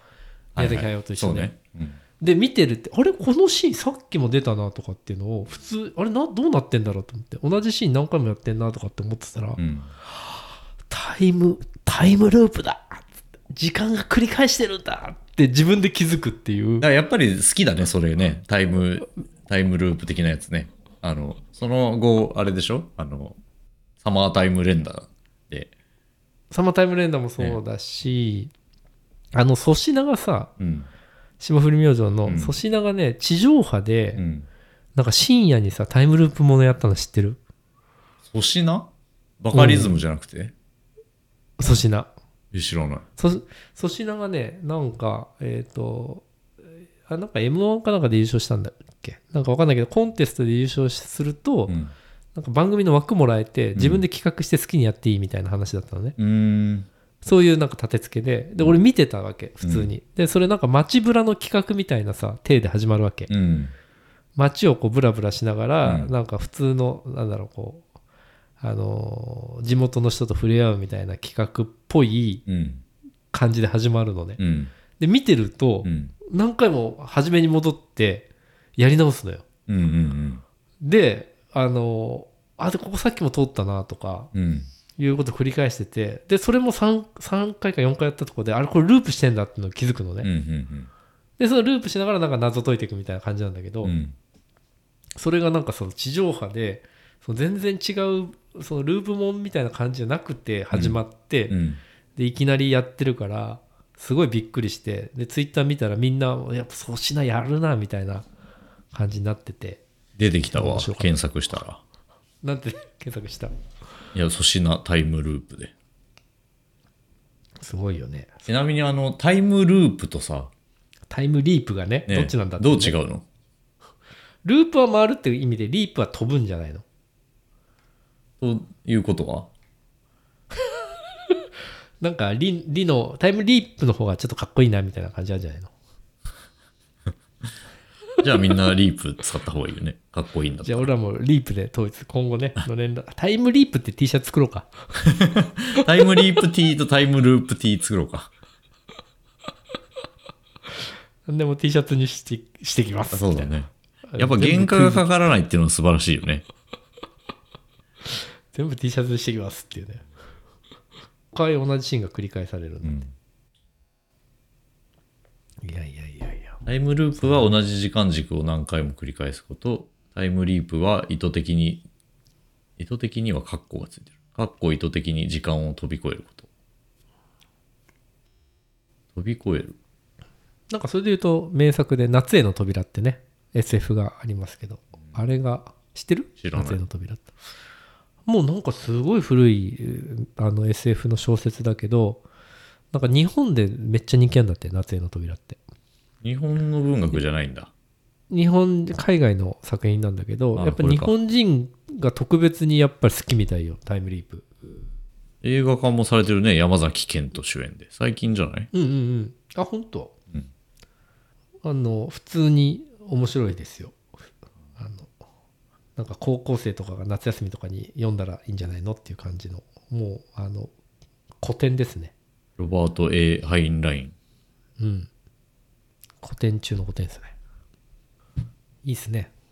B: 宮崎駿と一緒で、
A: そうね。うん
B: で見てるってあれこのシーンさっきも出たなとかっていうのを普通あれなどうなってんだろうと思って同じシーン何回もやってんなとかって思ってたら、
A: うん。
B: タイムタイムループだ時間が繰り返してるんだって自分で気づくっていう
A: だからやっぱり好きだね、それね。タイム、タイムループ的なやつね。あの、その後、あれでしょ？あの、サマータイムレンダーで。
B: サマータイムレンダーもそうだし、あの粗品がさ
A: うん。
B: 霜降り明星の
A: うん
B: 粗品がね地上波で、
A: うん。
B: なんか深夜にさタイムループものやったの知ってる？
A: 粗品？バカリズムじゃなくて、
B: 粗品
A: え知らない。
B: そ粗品がねなんかえっ、とあなんか m 1かなんかで優勝したんだっけ？なんかわかんないけどコンテストで優勝すると、
A: うん。
B: なんか番組の枠もらえて自分で企画して好きにやっていいみたいな話だったのね、
A: うーん。
B: そういうなんか立て付けで。で俺見てたわけ普通に、でそれなんか街ブラの企画みたいなさ体で始まるわけ、
A: うん。
B: 街をこうブラブラしながら、
A: うん。
B: なんか普通のなんだろうこうあのー地元の人と触れ合うみたいな企画っぽい
A: うん。
B: 感じで始まるのね、
A: うん。
B: で見てると、
A: うん。
B: 何回も初めに戻ってやり直すのよ。
A: うんうん。
B: であのあでここさっきも通ったなとか
A: うん。うん。
B: いうことを繰り返しててでそれも 3, 3回か4回やったところであれこれループしてんだってのを気づくのね、
A: うんうん
B: でそのループしながらなんか謎解いていくみたいな感じなんだけど、
A: うん。うん。
B: それがなんかその地上波でその全然違うそのループもんみたいな感じじゃなくて始まって、
A: うん。
B: でいきなりやってるからすごいびっくりしてでツイッター見たらみんなやっぱ粗品やるなみたいな感じになってて
A: 出てきたわ検索したら。
B: なんて <laughs> 検索した？
A: いや、粗品タイムループで。
B: すごいよね。
A: ちなみにあの、タイムループとさ、
B: タイムリープがね
A: ね
B: どっちなんだって、
A: ど
B: ね、
A: う違うの？
B: ループは回るっていう意味でリープは飛ぶんじゃないの？
A: ということは？<laughs>
B: なんかリリのタイムリープの方がちょっとかっこいいなみたいな感じなんじゃないの？
A: じゃあみんなリープ使った方がいいよね。かっこいいんだ
B: じゃあ俺らもリープで統一今後ねの連絡 <laughs> タイムリープって T シャツ作ろうか
A: タイムリープ T とタイムループ T 作ろうか。
B: 何でも T シャツにしてしてきます
A: そうだね。やっぱ原価がかからないっていうのは素晴らしいよね。
B: 全部 T シャツにしてきますっていうね回同じシーンが繰り返されるんだ、
A: うん。
B: いやいやいや
A: タイムループは同じ時間軸を何回も繰り返すこと。タイムリープは意図的に、意図的にはカッコがついてる。カッコ意図的に時間を飛び越えること。飛び越える。
B: なんかそれで言うと名作で「夏への扉」ってね SF がありますけどあれが知ってる？
A: 知らない
B: 夏への扉ってもうなんかすごい古いあの SF の小説だけどなんか日本でめっちゃ人気なんだって夏への扉って
A: 日本の文学じゃないんだ。
B: 日本海外の作品なんだけど
A: あ
B: やっぱ日本人が特別にやっぱり好きみたいよタイムリープ。
A: 映画化もされてるね。山崎賢人主演で。最近じゃない？
B: うんうんうん。あ本当、
A: うん。
B: あの普通に面白いですよ。あのなんか高校生とかが夏休みとかに読んだらいいんじゃないのっていう感じの。もうあの古典ですね。
A: ロバート・ A・ ハインライン。
B: うん古典中の古典ですね。いいっすね。<laughs>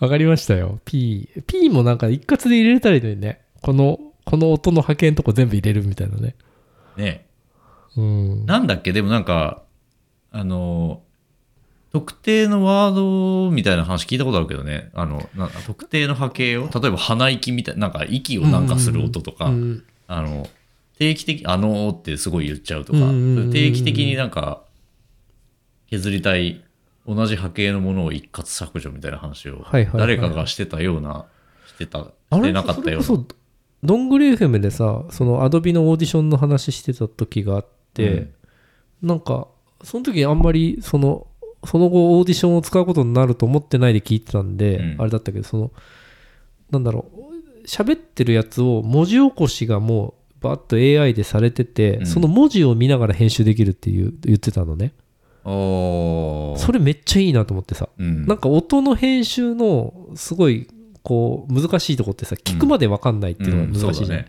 B: わかりましたよ。P P もなんか一括で入れれたらいいのにね。このこの音の波形のとこ全部入れるみたいなね。
A: ね。
B: うん。
A: なんだっけ？でもなんか、あの、特定のワードみたいな話聞いたことあるけどね。あの、な特定の波形を、例えば鼻息みたいな、なんか息をなんかする音とか、
B: うん。
A: あの、定期的、あのーってすごい言っちゃうとか、
B: うんうんうんうん。
A: 定期的になんか、削りたい、同じ波形のものを一括削除みたいな話を、誰かがしてたような、してた、してなかったような。
B: それこそどんぐり FM でさそのアドビのオーディションの話してた時があって、なんかその時あんまりそのその後オーディションを使うことになると思ってないで聞いてたんで、
A: うん。
B: あれだったけどそのなんだろう喋ってるやつを文字起こしがもうバッと AI でされてて、
A: うん。
B: その文字を見ながら編集できるっていう言ってたのね。それめっちゃいいなと思ってさ。
A: うん。
B: なんか音の編集のすごいこう難しいとこってさ聞くまで分かんないっていうのが難しい
A: うんそうだね。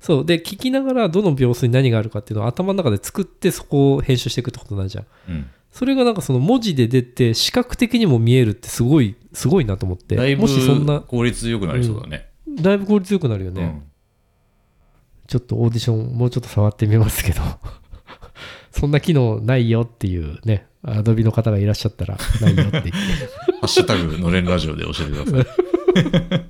B: そう。で聞きながらどの秒数に何があるかっていうのを頭の中で作ってそこを編集していくってことになるじゃん。
A: うん。
B: それがなんかその文字で出て視覚的にも見えるってすごいすごいなと思って。
A: だいぶ
B: もしそんな
A: 効率よくなりそうだね。
B: だいぶ効率よくなるよね、
A: うん
B: ちょっとオーディションもうちょっと触ってみますけど <laughs> そんな機能ないよっていうねアドビの方がいらっしゃったらないよって言って
A: ハッシュタグのれんラジオで教えてください。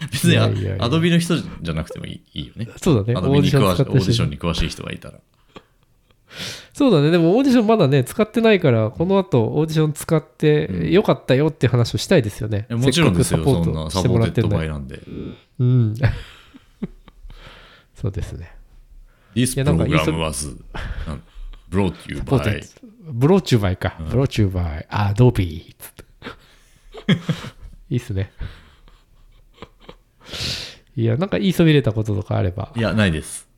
A: <laughs> 別にアドビの人じゃなくてもいいいいよね。
B: そうだね
A: アドビに詳しオ
B: ーディション
A: に詳しい人がいたら。
B: そうだね。でもオーディションまだね、使ってないから、この後オーディション使ってよかったよっていう話をしたいですよね。
A: いやもちろんですよ、サ
B: して
A: ポーテッド
B: もらってんだよ。
A: バイなんで。
B: うん。<laughs> そうですね。
A: This
B: いやなんか
A: program was brought you by
B: テブローチューバイか。ブローチューバイ、アドビー。つって <laughs> いいっすね。いや、なんか言いそびれたこととかあれば。
A: いや、ないです。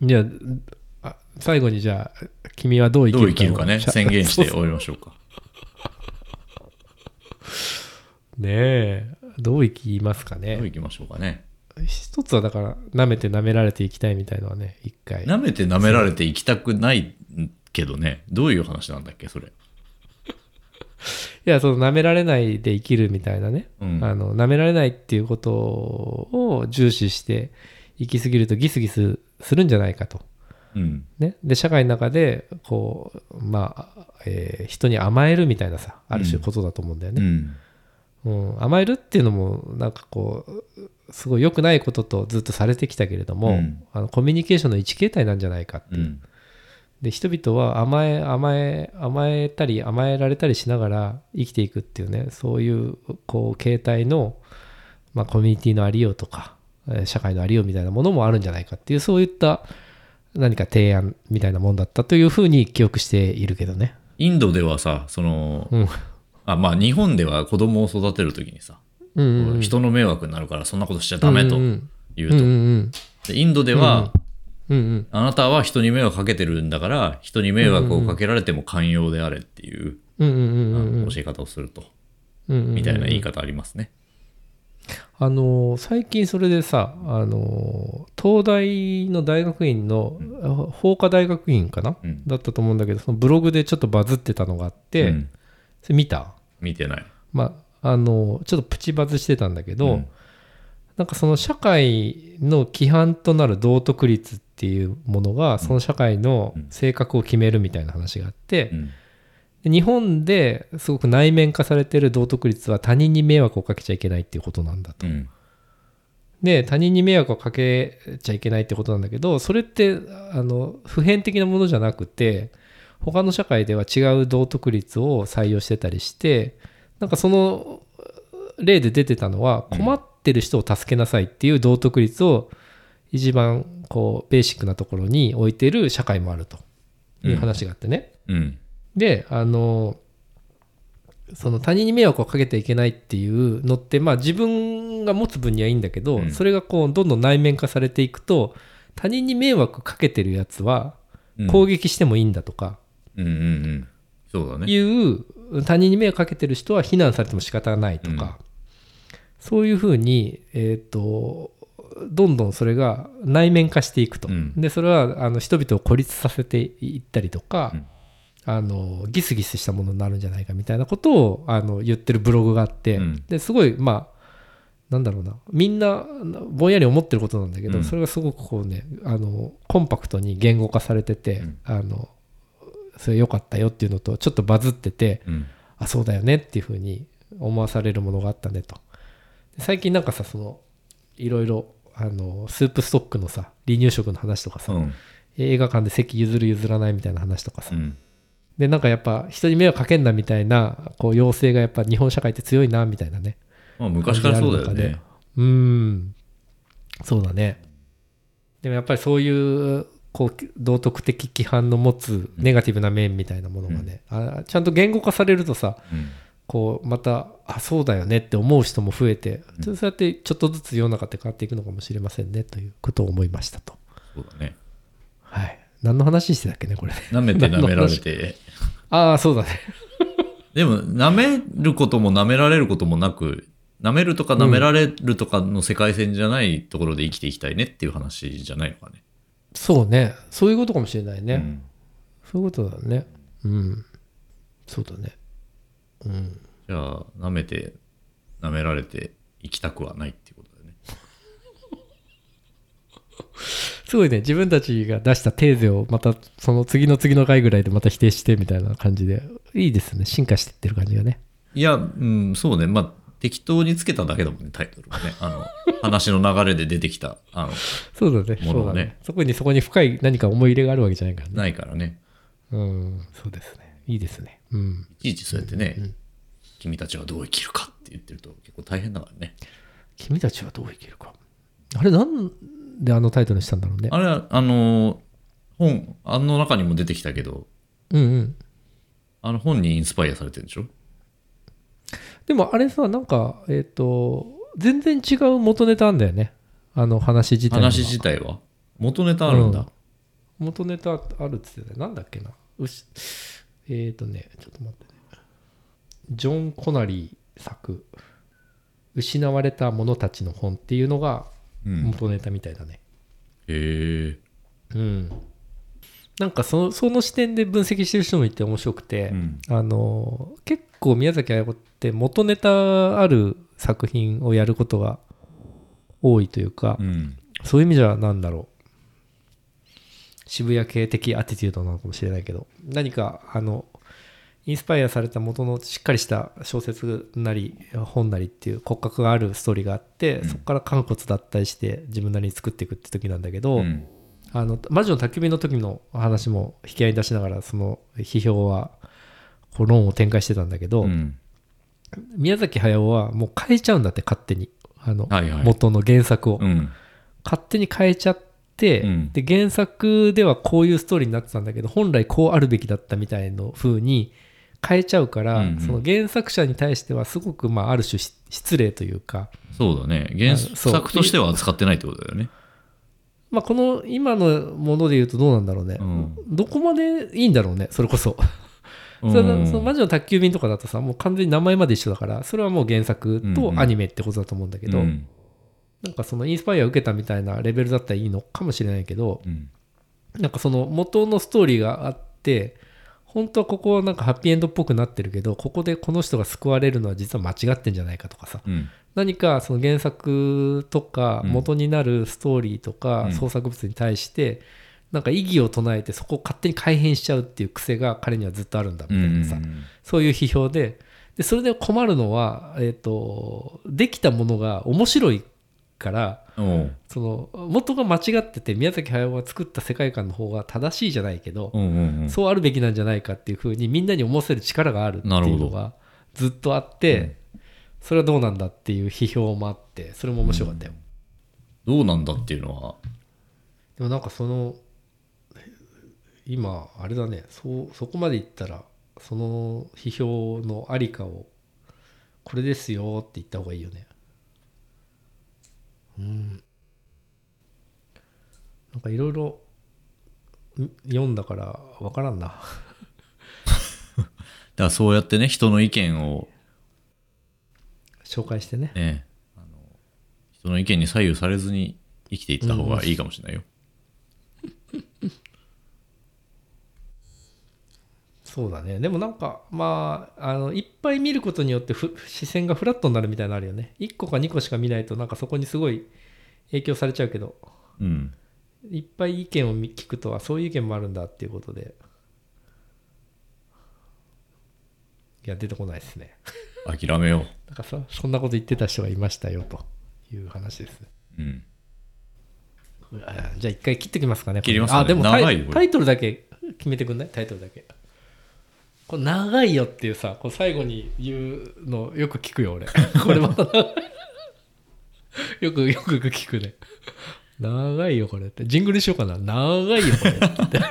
B: じゃあ、あ最後にじゃあ、君はどう生きるかを
A: どう生きるかね、宣言して終わりましょうか。<laughs>
B: ねえどういきますかね
A: どういきましょうかね。
B: 一つはだから舐めて舐められていきたいみたいのはね一回
A: 舐めて舐められていきたくないけどね。どういう話なんだっけ、それ。<laughs>
B: いやその舐められないで生きるみたいなね、
A: うん
B: あの舐められないっていうことを重視して生きすぎるとギスギスするんじゃないかと。
A: うん。
B: ね、で社会の中でこうまあ、えー人に甘えるみたいなさある種ことだと思うんだよね、
A: うん。
B: うん甘えるっていうのもなんかこうすごい良くないこととずっとされてきたけれども、
A: うん
B: あのコミュニケーションの一形態なんじゃないかっていう、
A: うん。
B: で人々は甘え甘え甘えたり甘えられたりしながら生きていくっていうねそういうこう形態の、まあ、コミュニティのありようとかえー社会のありようみたいなものもあるんじゃないかっていうそういった何か提案みたいなもんだったというふうに記憶しているけどね。
A: インドではさ、その、
B: うん。
A: あ、まあ日本では子供を育てるときにさ、
B: うんうんうん。
A: 人の迷惑になるからそんなことしちゃダメと
B: うん
A: 言うと。
B: うんうんうん。
A: でインドでは、
B: うんうん。
A: あなたは人に迷惑かけてるんだから、人に迷惑をかけられても寛容であれっていう、教え方をすると、
B: うんうんうん。
A: みたいな言い方ありますね。
B: あの最近それでさあの東大の大学院の、法科大学院かな、
A: うん。
B: だったと思うんだけどそのブログでちょっとバズってたのがあって、
A: うん。
B: それ見た？
A: 見てない。
B: まああのちょっとプチバズしてたんだけど、
A: うん。
B: なんかその社会の規範となる道徳律っていうものがその社会の性格を決めるみたいな話があって、
A: うん。
B: で日本ですごく内面化されてる道徳律は他人に迷惑をかけちゃいけないっていうことなんだと。
A: うん
B: で他人に迷惑をかけちゃいけないってことなんだけどそれってあの普遍的なものじゃなくて他の社会では違う道徳律を採用してたりしてなんかその例で出てたのは
A: うん
B: 困ってる人を助けなさいっていう道徳律を一番こうベーシックなところに置いてる社会もあるという話があってね。
A: うん
B: であのその他人に迷惑をかけてはいけないっていうのってまあ自分が持つ分にはいいんだけど、
A: うん。
B: それがこうどんどん内面化されていくと他人に迷惑かけてるやつは
A: うん。
B: 攻撃してもいいんだとか
A: うんうんうん。そうだね。
B: いう他人に迷惑かけてる人は非難されても仕方ないとか、そういうふうにえっ、とどんどんそれが内面化していくと、
A: うん。
B: でそれはあの人々を孤立させていったりとか、
A: うん
B: あのギスギスしたものになるんじゃないかみたいなことをあの言ってるブログがあって、
A: うん。
B: ですごいまあなんだろうな。みんなぼんやり思ってることなんだけど、
A: うん。
B: それがすごくこうねあのコンパクトに言語化されてて、
A: うん。
B: あのそれ良かったよっていうのとちょっとバズってて
A: うん。
B: あそうだよねっていうふうに思わされるものがあったねと。で最近なんかさそのいろいろあのスープストックのさ離乳食の話とかさ、
A: うん。
B: 映画館で席譲る譲らないみたいな話とかさ、
A: うん
B: でなんかやっぱ人に迷惑かけんなみたいなこう要請がやっぱ日本社会って強いなみたいなね。
A: まあ昔からそうだよね。
B: うーん。そうだね。でもやっぱりそういうこう道徳的規範の持つネガティブな面みたいなものがね、あちゃんと言語化されるとさ
A: うん。
B: こうまたあそうだよねって思う人も増えて、そうやってちょっとずつ世の中って変わっていくのかもしれませんねということを思いましたと。
A: そうだね。
B: はい何の話してたっけねこれ。ね
A: 舐めて舐められて。
B: ああそうだね。<laughs>
A: でも、舐めることも舐められることもなく、舐めるとか舐められるとかの世界線じゃないところで生きていきたいねっていう話じゃないのかね。
B: そうね。そういうことかもしれないね、
A: うん。
B: そういうことだね。うん。そうだね。うん。
A: じゃあ、舐めて、舐められて生きたくはないっていうことだよね。<laughs>
B: すごいね自分たちが出したテーゼをまたその次の次の回ぐらいでまた否定してみたいな感じでいいですね。進化していってる感じがね。
A: いや、うん、そうね。まあ、適当につけただけだもんね、タイトルはね。あの、<laughs> 話の流れで出てきた、あの、
B: そうだね
A: ものはね。
B: そうだね。そこにそこに深い何か思い入れがあるわけじゃないからね。
A: ないからね。
B: うんそうですね。いいですね。うん。
A: いちいちそうやってね、君たちはどう生きるかって言ってると結構大変だからね。
B: 君たちはどう生きるか。あれなんであのタイトルにしたんだろうね。
A: あれは、あの、本、あの中にも出てきたけど、
B: うんうん。
A: あの本にインスパイアされてるんでしょ？
B: でもあれさなんかえっ、と全然違う元ネタあんだよね。あの話自体
A: 話自体は？元ネタあるんだ。
B: 元ネタあるっつってたなんだっけな。うしえっ、ー、とねちょっと待ってね。ジョン・コナリー作。失われた者たちの本っていうのが
A: うん。
B: 元ネタみたいだね。
A: へえ。
B: うん。なんかそのその視点で分析してる人もいて面白くて、
A: うん。
B: あの結構宮崎駿って元ネタある作品をやることが多いというか、
A: うん。
B: そういう意味じゃなんだろう渋谷系的アティテュードなのかもしれないけど何かあのインスパイアされた元のしっかりした小説なり本なりっていう骨格があるストーリーがあって、
A: うん
B: そこから肝骨脱退して自分なりに作っていくって時なんだけど、
A: うん。
B: あの魔女の宅急便の時の話も引き合いに出しながらその批評はこう論を展開してたんだけど、
A: うん。
B: 宮崎駿はもう変えちゃうんだって勝手にあの、
A: はいはい。
B: 元の原作を、
A: うん。
B: 勝手に変えちゃって、
A: うん
B: で原作ではこういうストーリーになってたんだけど本来こうあるべきだったみたいの風に変えちゃうから、
A: うんうん。
B: その原作者に対してはすごく、まあ、ある種し失礼というか、
A: そうだね。原作としては扱ってないってことだよね。
B: まあ、この今のもので言うとどうなんだろうね、
A: うん。
B: どこまでいいんだろうねそれこそ。そのその魔女の宅急便とかだとさもう完全に名前まで一緒だからそれはもう原作とアニメってことだと思うんだけど、
A: うん。
B: なんかそのインスパイアを受けたみたいなレベルだったらいいのかもしれないけど、
A: うん。
B: なんかその元のストーリーがあって本当はここはなんかハッピーエンドっぽくなってるけどここでこの人が救われるのは実は間違ってんじゃないかとかさ。
A: うん。
B: 何かその原作とか
A: うん。
B: 元になるストーリーとか
A: うん。
B: 創作物に対してなんか異議を唱えてそこを勝手に改変しちゃうっていう癖が彼にはずっとあるんだみたいなさ、そういう批評で。でそれで困るのは、えー、とできたものが面白いから
A: おう
B: その元が間違ってて宮崎駿が作った世界観の方が正しいじゃないけど、
A: うんうんうん。
B: そうあるべきなんじゃないかっていうふうにみんなに思わせる力があるっていうのがずっとあって、それはどうなんだっていう批評もあってそれも面白かったよ、
A: どうなんだっていうのは？
B: でもなんかその今あれだね。そうそこまで言ったらその批評のありかをこれですよって言った方がいいよねうん。なんかいろいろん読んだから分からんな。<laughs>
A: だからそうやってね人の意見を。
B: 紹介してね。
A: ねあの人の意見に左右されずに生きていった方がいいかもしれないよ、
B: そうだね。でもなんかまああのいっぱい見ることによってふ視線がフラットになるみたいなのあるよね。1個か2個しか見ないとなんかそこにすごい影響されちゃうけど。
A: うん。
B: いっぱい意見を見聞くとはそういう意見もあるんだっていうことで。いや出てこないですね。
A: 諦めよ
B: なんかさそんなこと言ってた人がいましたよという話です。ね
A: う、うん、
B: あじゃあ一回切ってきますかね。
A: 切りますかね。
B: あでもタイトルだけ決めてくんない？タイトルだけこれ長いよっていうさこれ最後に言うのよく聞くよ俺。<laughs> これまたよくよく聞くね。長いよこれって。ジングルしようかな。長いよこれって。<laughs>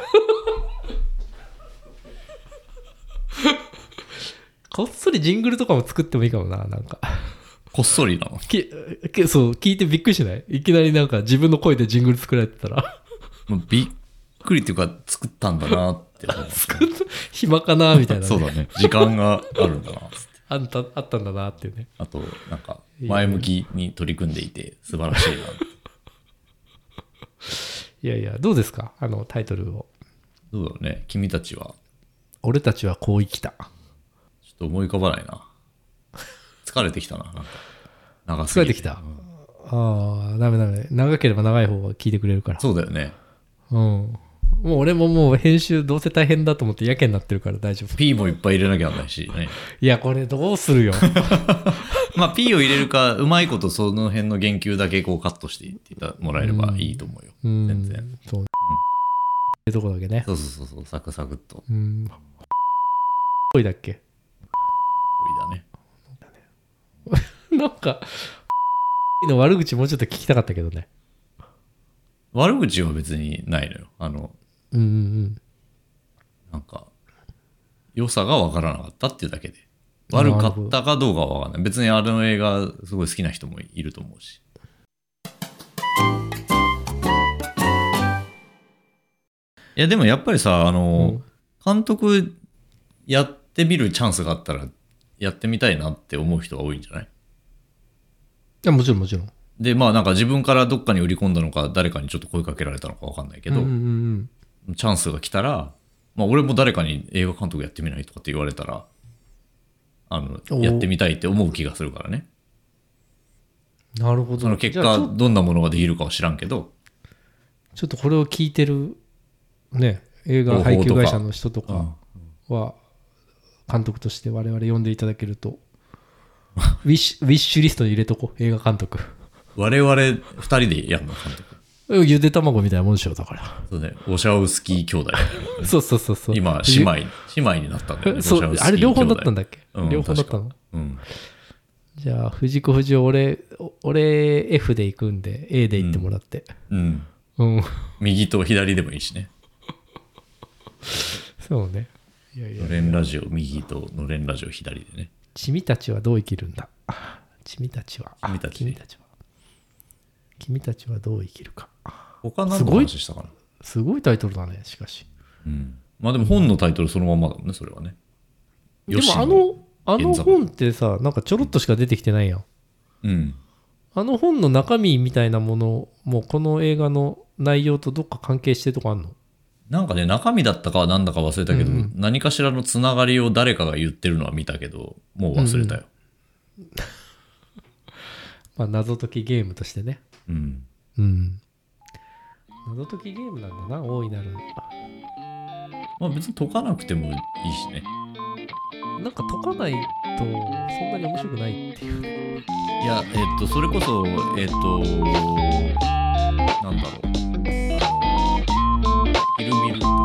B: こっそりジングルとかも作ってもいいかもななんか。
A: こっそりなの？
B: ききそう聞いてびっくりしない？いきなりなんか自分の声でジングル作られてたら。<laughs>
A: もうびっくりっていうか作ったんだなって思う
B: 暇かなみたいな、ね、
A: そうだね。時間があるんだな。
B: あんたあったんだなっていうね。
A: あとなんか前向きに取り組んでいて素晴らしいな。
B: いやいやどうですか？あのタイトルを。
A: どうだろうね。君たちは「
B: 俺たちはこう生きた。
A: ちょっと思い浮かばないな。疲れてきたななんか。長すぎ
B: 疲れてきた。
A: うん。
B: ああダメダメ。長ければ長い方が聞いてくれるから。
A: そうだよね。
B: うんもう俺ももう編集どうせ大変だと思ってやけになってるから大丈夫。
A: P もいっぱい入れなきゃならないし。<laughs> ね。
B: いやこれどうするよ。<laughs>
A: まあ P を入れるかうまいことその辺の言及だけこうカットしていってもらえればいいと思うよ、
B: うん。
A: 全然。
B: そう。ってとこだけね。
A: そうそうそう。そうサクサクっと。
B: うん。ぽいだっけ？
A: 多いだね。<laughs>
B: なんかの悪口もうちょっと聞きたかったけどね。
A: 悪口は別にないのよ。あの
B: うんうんうん。
A: なんか良さが分からなかったっていうだけで。悪かったかどうかは分かんない。別にあの映画すごい好きな人もいると思うし。いやでもやっぱりさあの、監督やってみるチャンスがあったらやってみたいなって思う人が多いんじゃない
B: やもちろんもちろん。
A: で、まあなんか自分からどっかに売り込んだのか、誰かにちょっと声かけられたのかわかんないけど、
B: うんうんうん
A: チャンスが来たら、まあ俺も誰かに映画監督やってみないとかって言われたら、あの、
B: お
A: やってみたいって思う気がするからね。
B: なるほど。
A: その結果、どんなものができるかは知らんけど、
B: ちょっとこれを聞いてるね映画配給会社の人とかは監督として我々呼んでいただけるとウィッシュウィッシュリストに入れとこう映画監督。<laughs>
A: 我々二人でやるの監督。
B: ゆで卵みたいなもんでしょだから。
A: そうね、オシャウスキー兄弟。<laughs>
B: そうそうそうそう。
A: 今、姉妹、姉妹になったんだよね。
B: そうあれ両方だったん
A: だ。
B: だっけ、
A: うん
B: 両方だったの？
A: うん。
B: じゃあ藤子不二雄俺俺 F で行くんで A で行ってもらって。
A: うん。
B: うん、
A: 右と左でもいいしね。<laughs>
B: そうね。いやいや。
A: のれんラジオ右とのれんラジオ左でね。
B: 君たちはどう生きるんだ？君たちは。
A: 君たち
B: 君たちは。君たちはどう生きるか
A: 他何の
B: すごい
A: 話したかな？
B: すごいタイトルだねしかし
A: うん。まあでも本のタイトルそのまんまだもんね、それはね。
B: でもあのあの本ってさなんかちょろっとしか出てきてないやん
A: うん。
B: あの本の中身みたいなものもこの映画の内容とどっか関係してるとかあんの？
A: なんかね、中身だったかは何だか忘れたけど、
B: うんうん
A: 何かしらのつながりを誰かが言ってるのは見たけど、もう忘れたよ。<laughs>
B: まあ謎解きゲームとしてね
A: うん。
B: うん謎解きゲームなんだな大いなる。
A: まあ別に解かなくてもいいしね。
B: なんか解かないとそんなに面白くないっていう。
A: いやえっとそれこそえっとなんだろう。昼見ると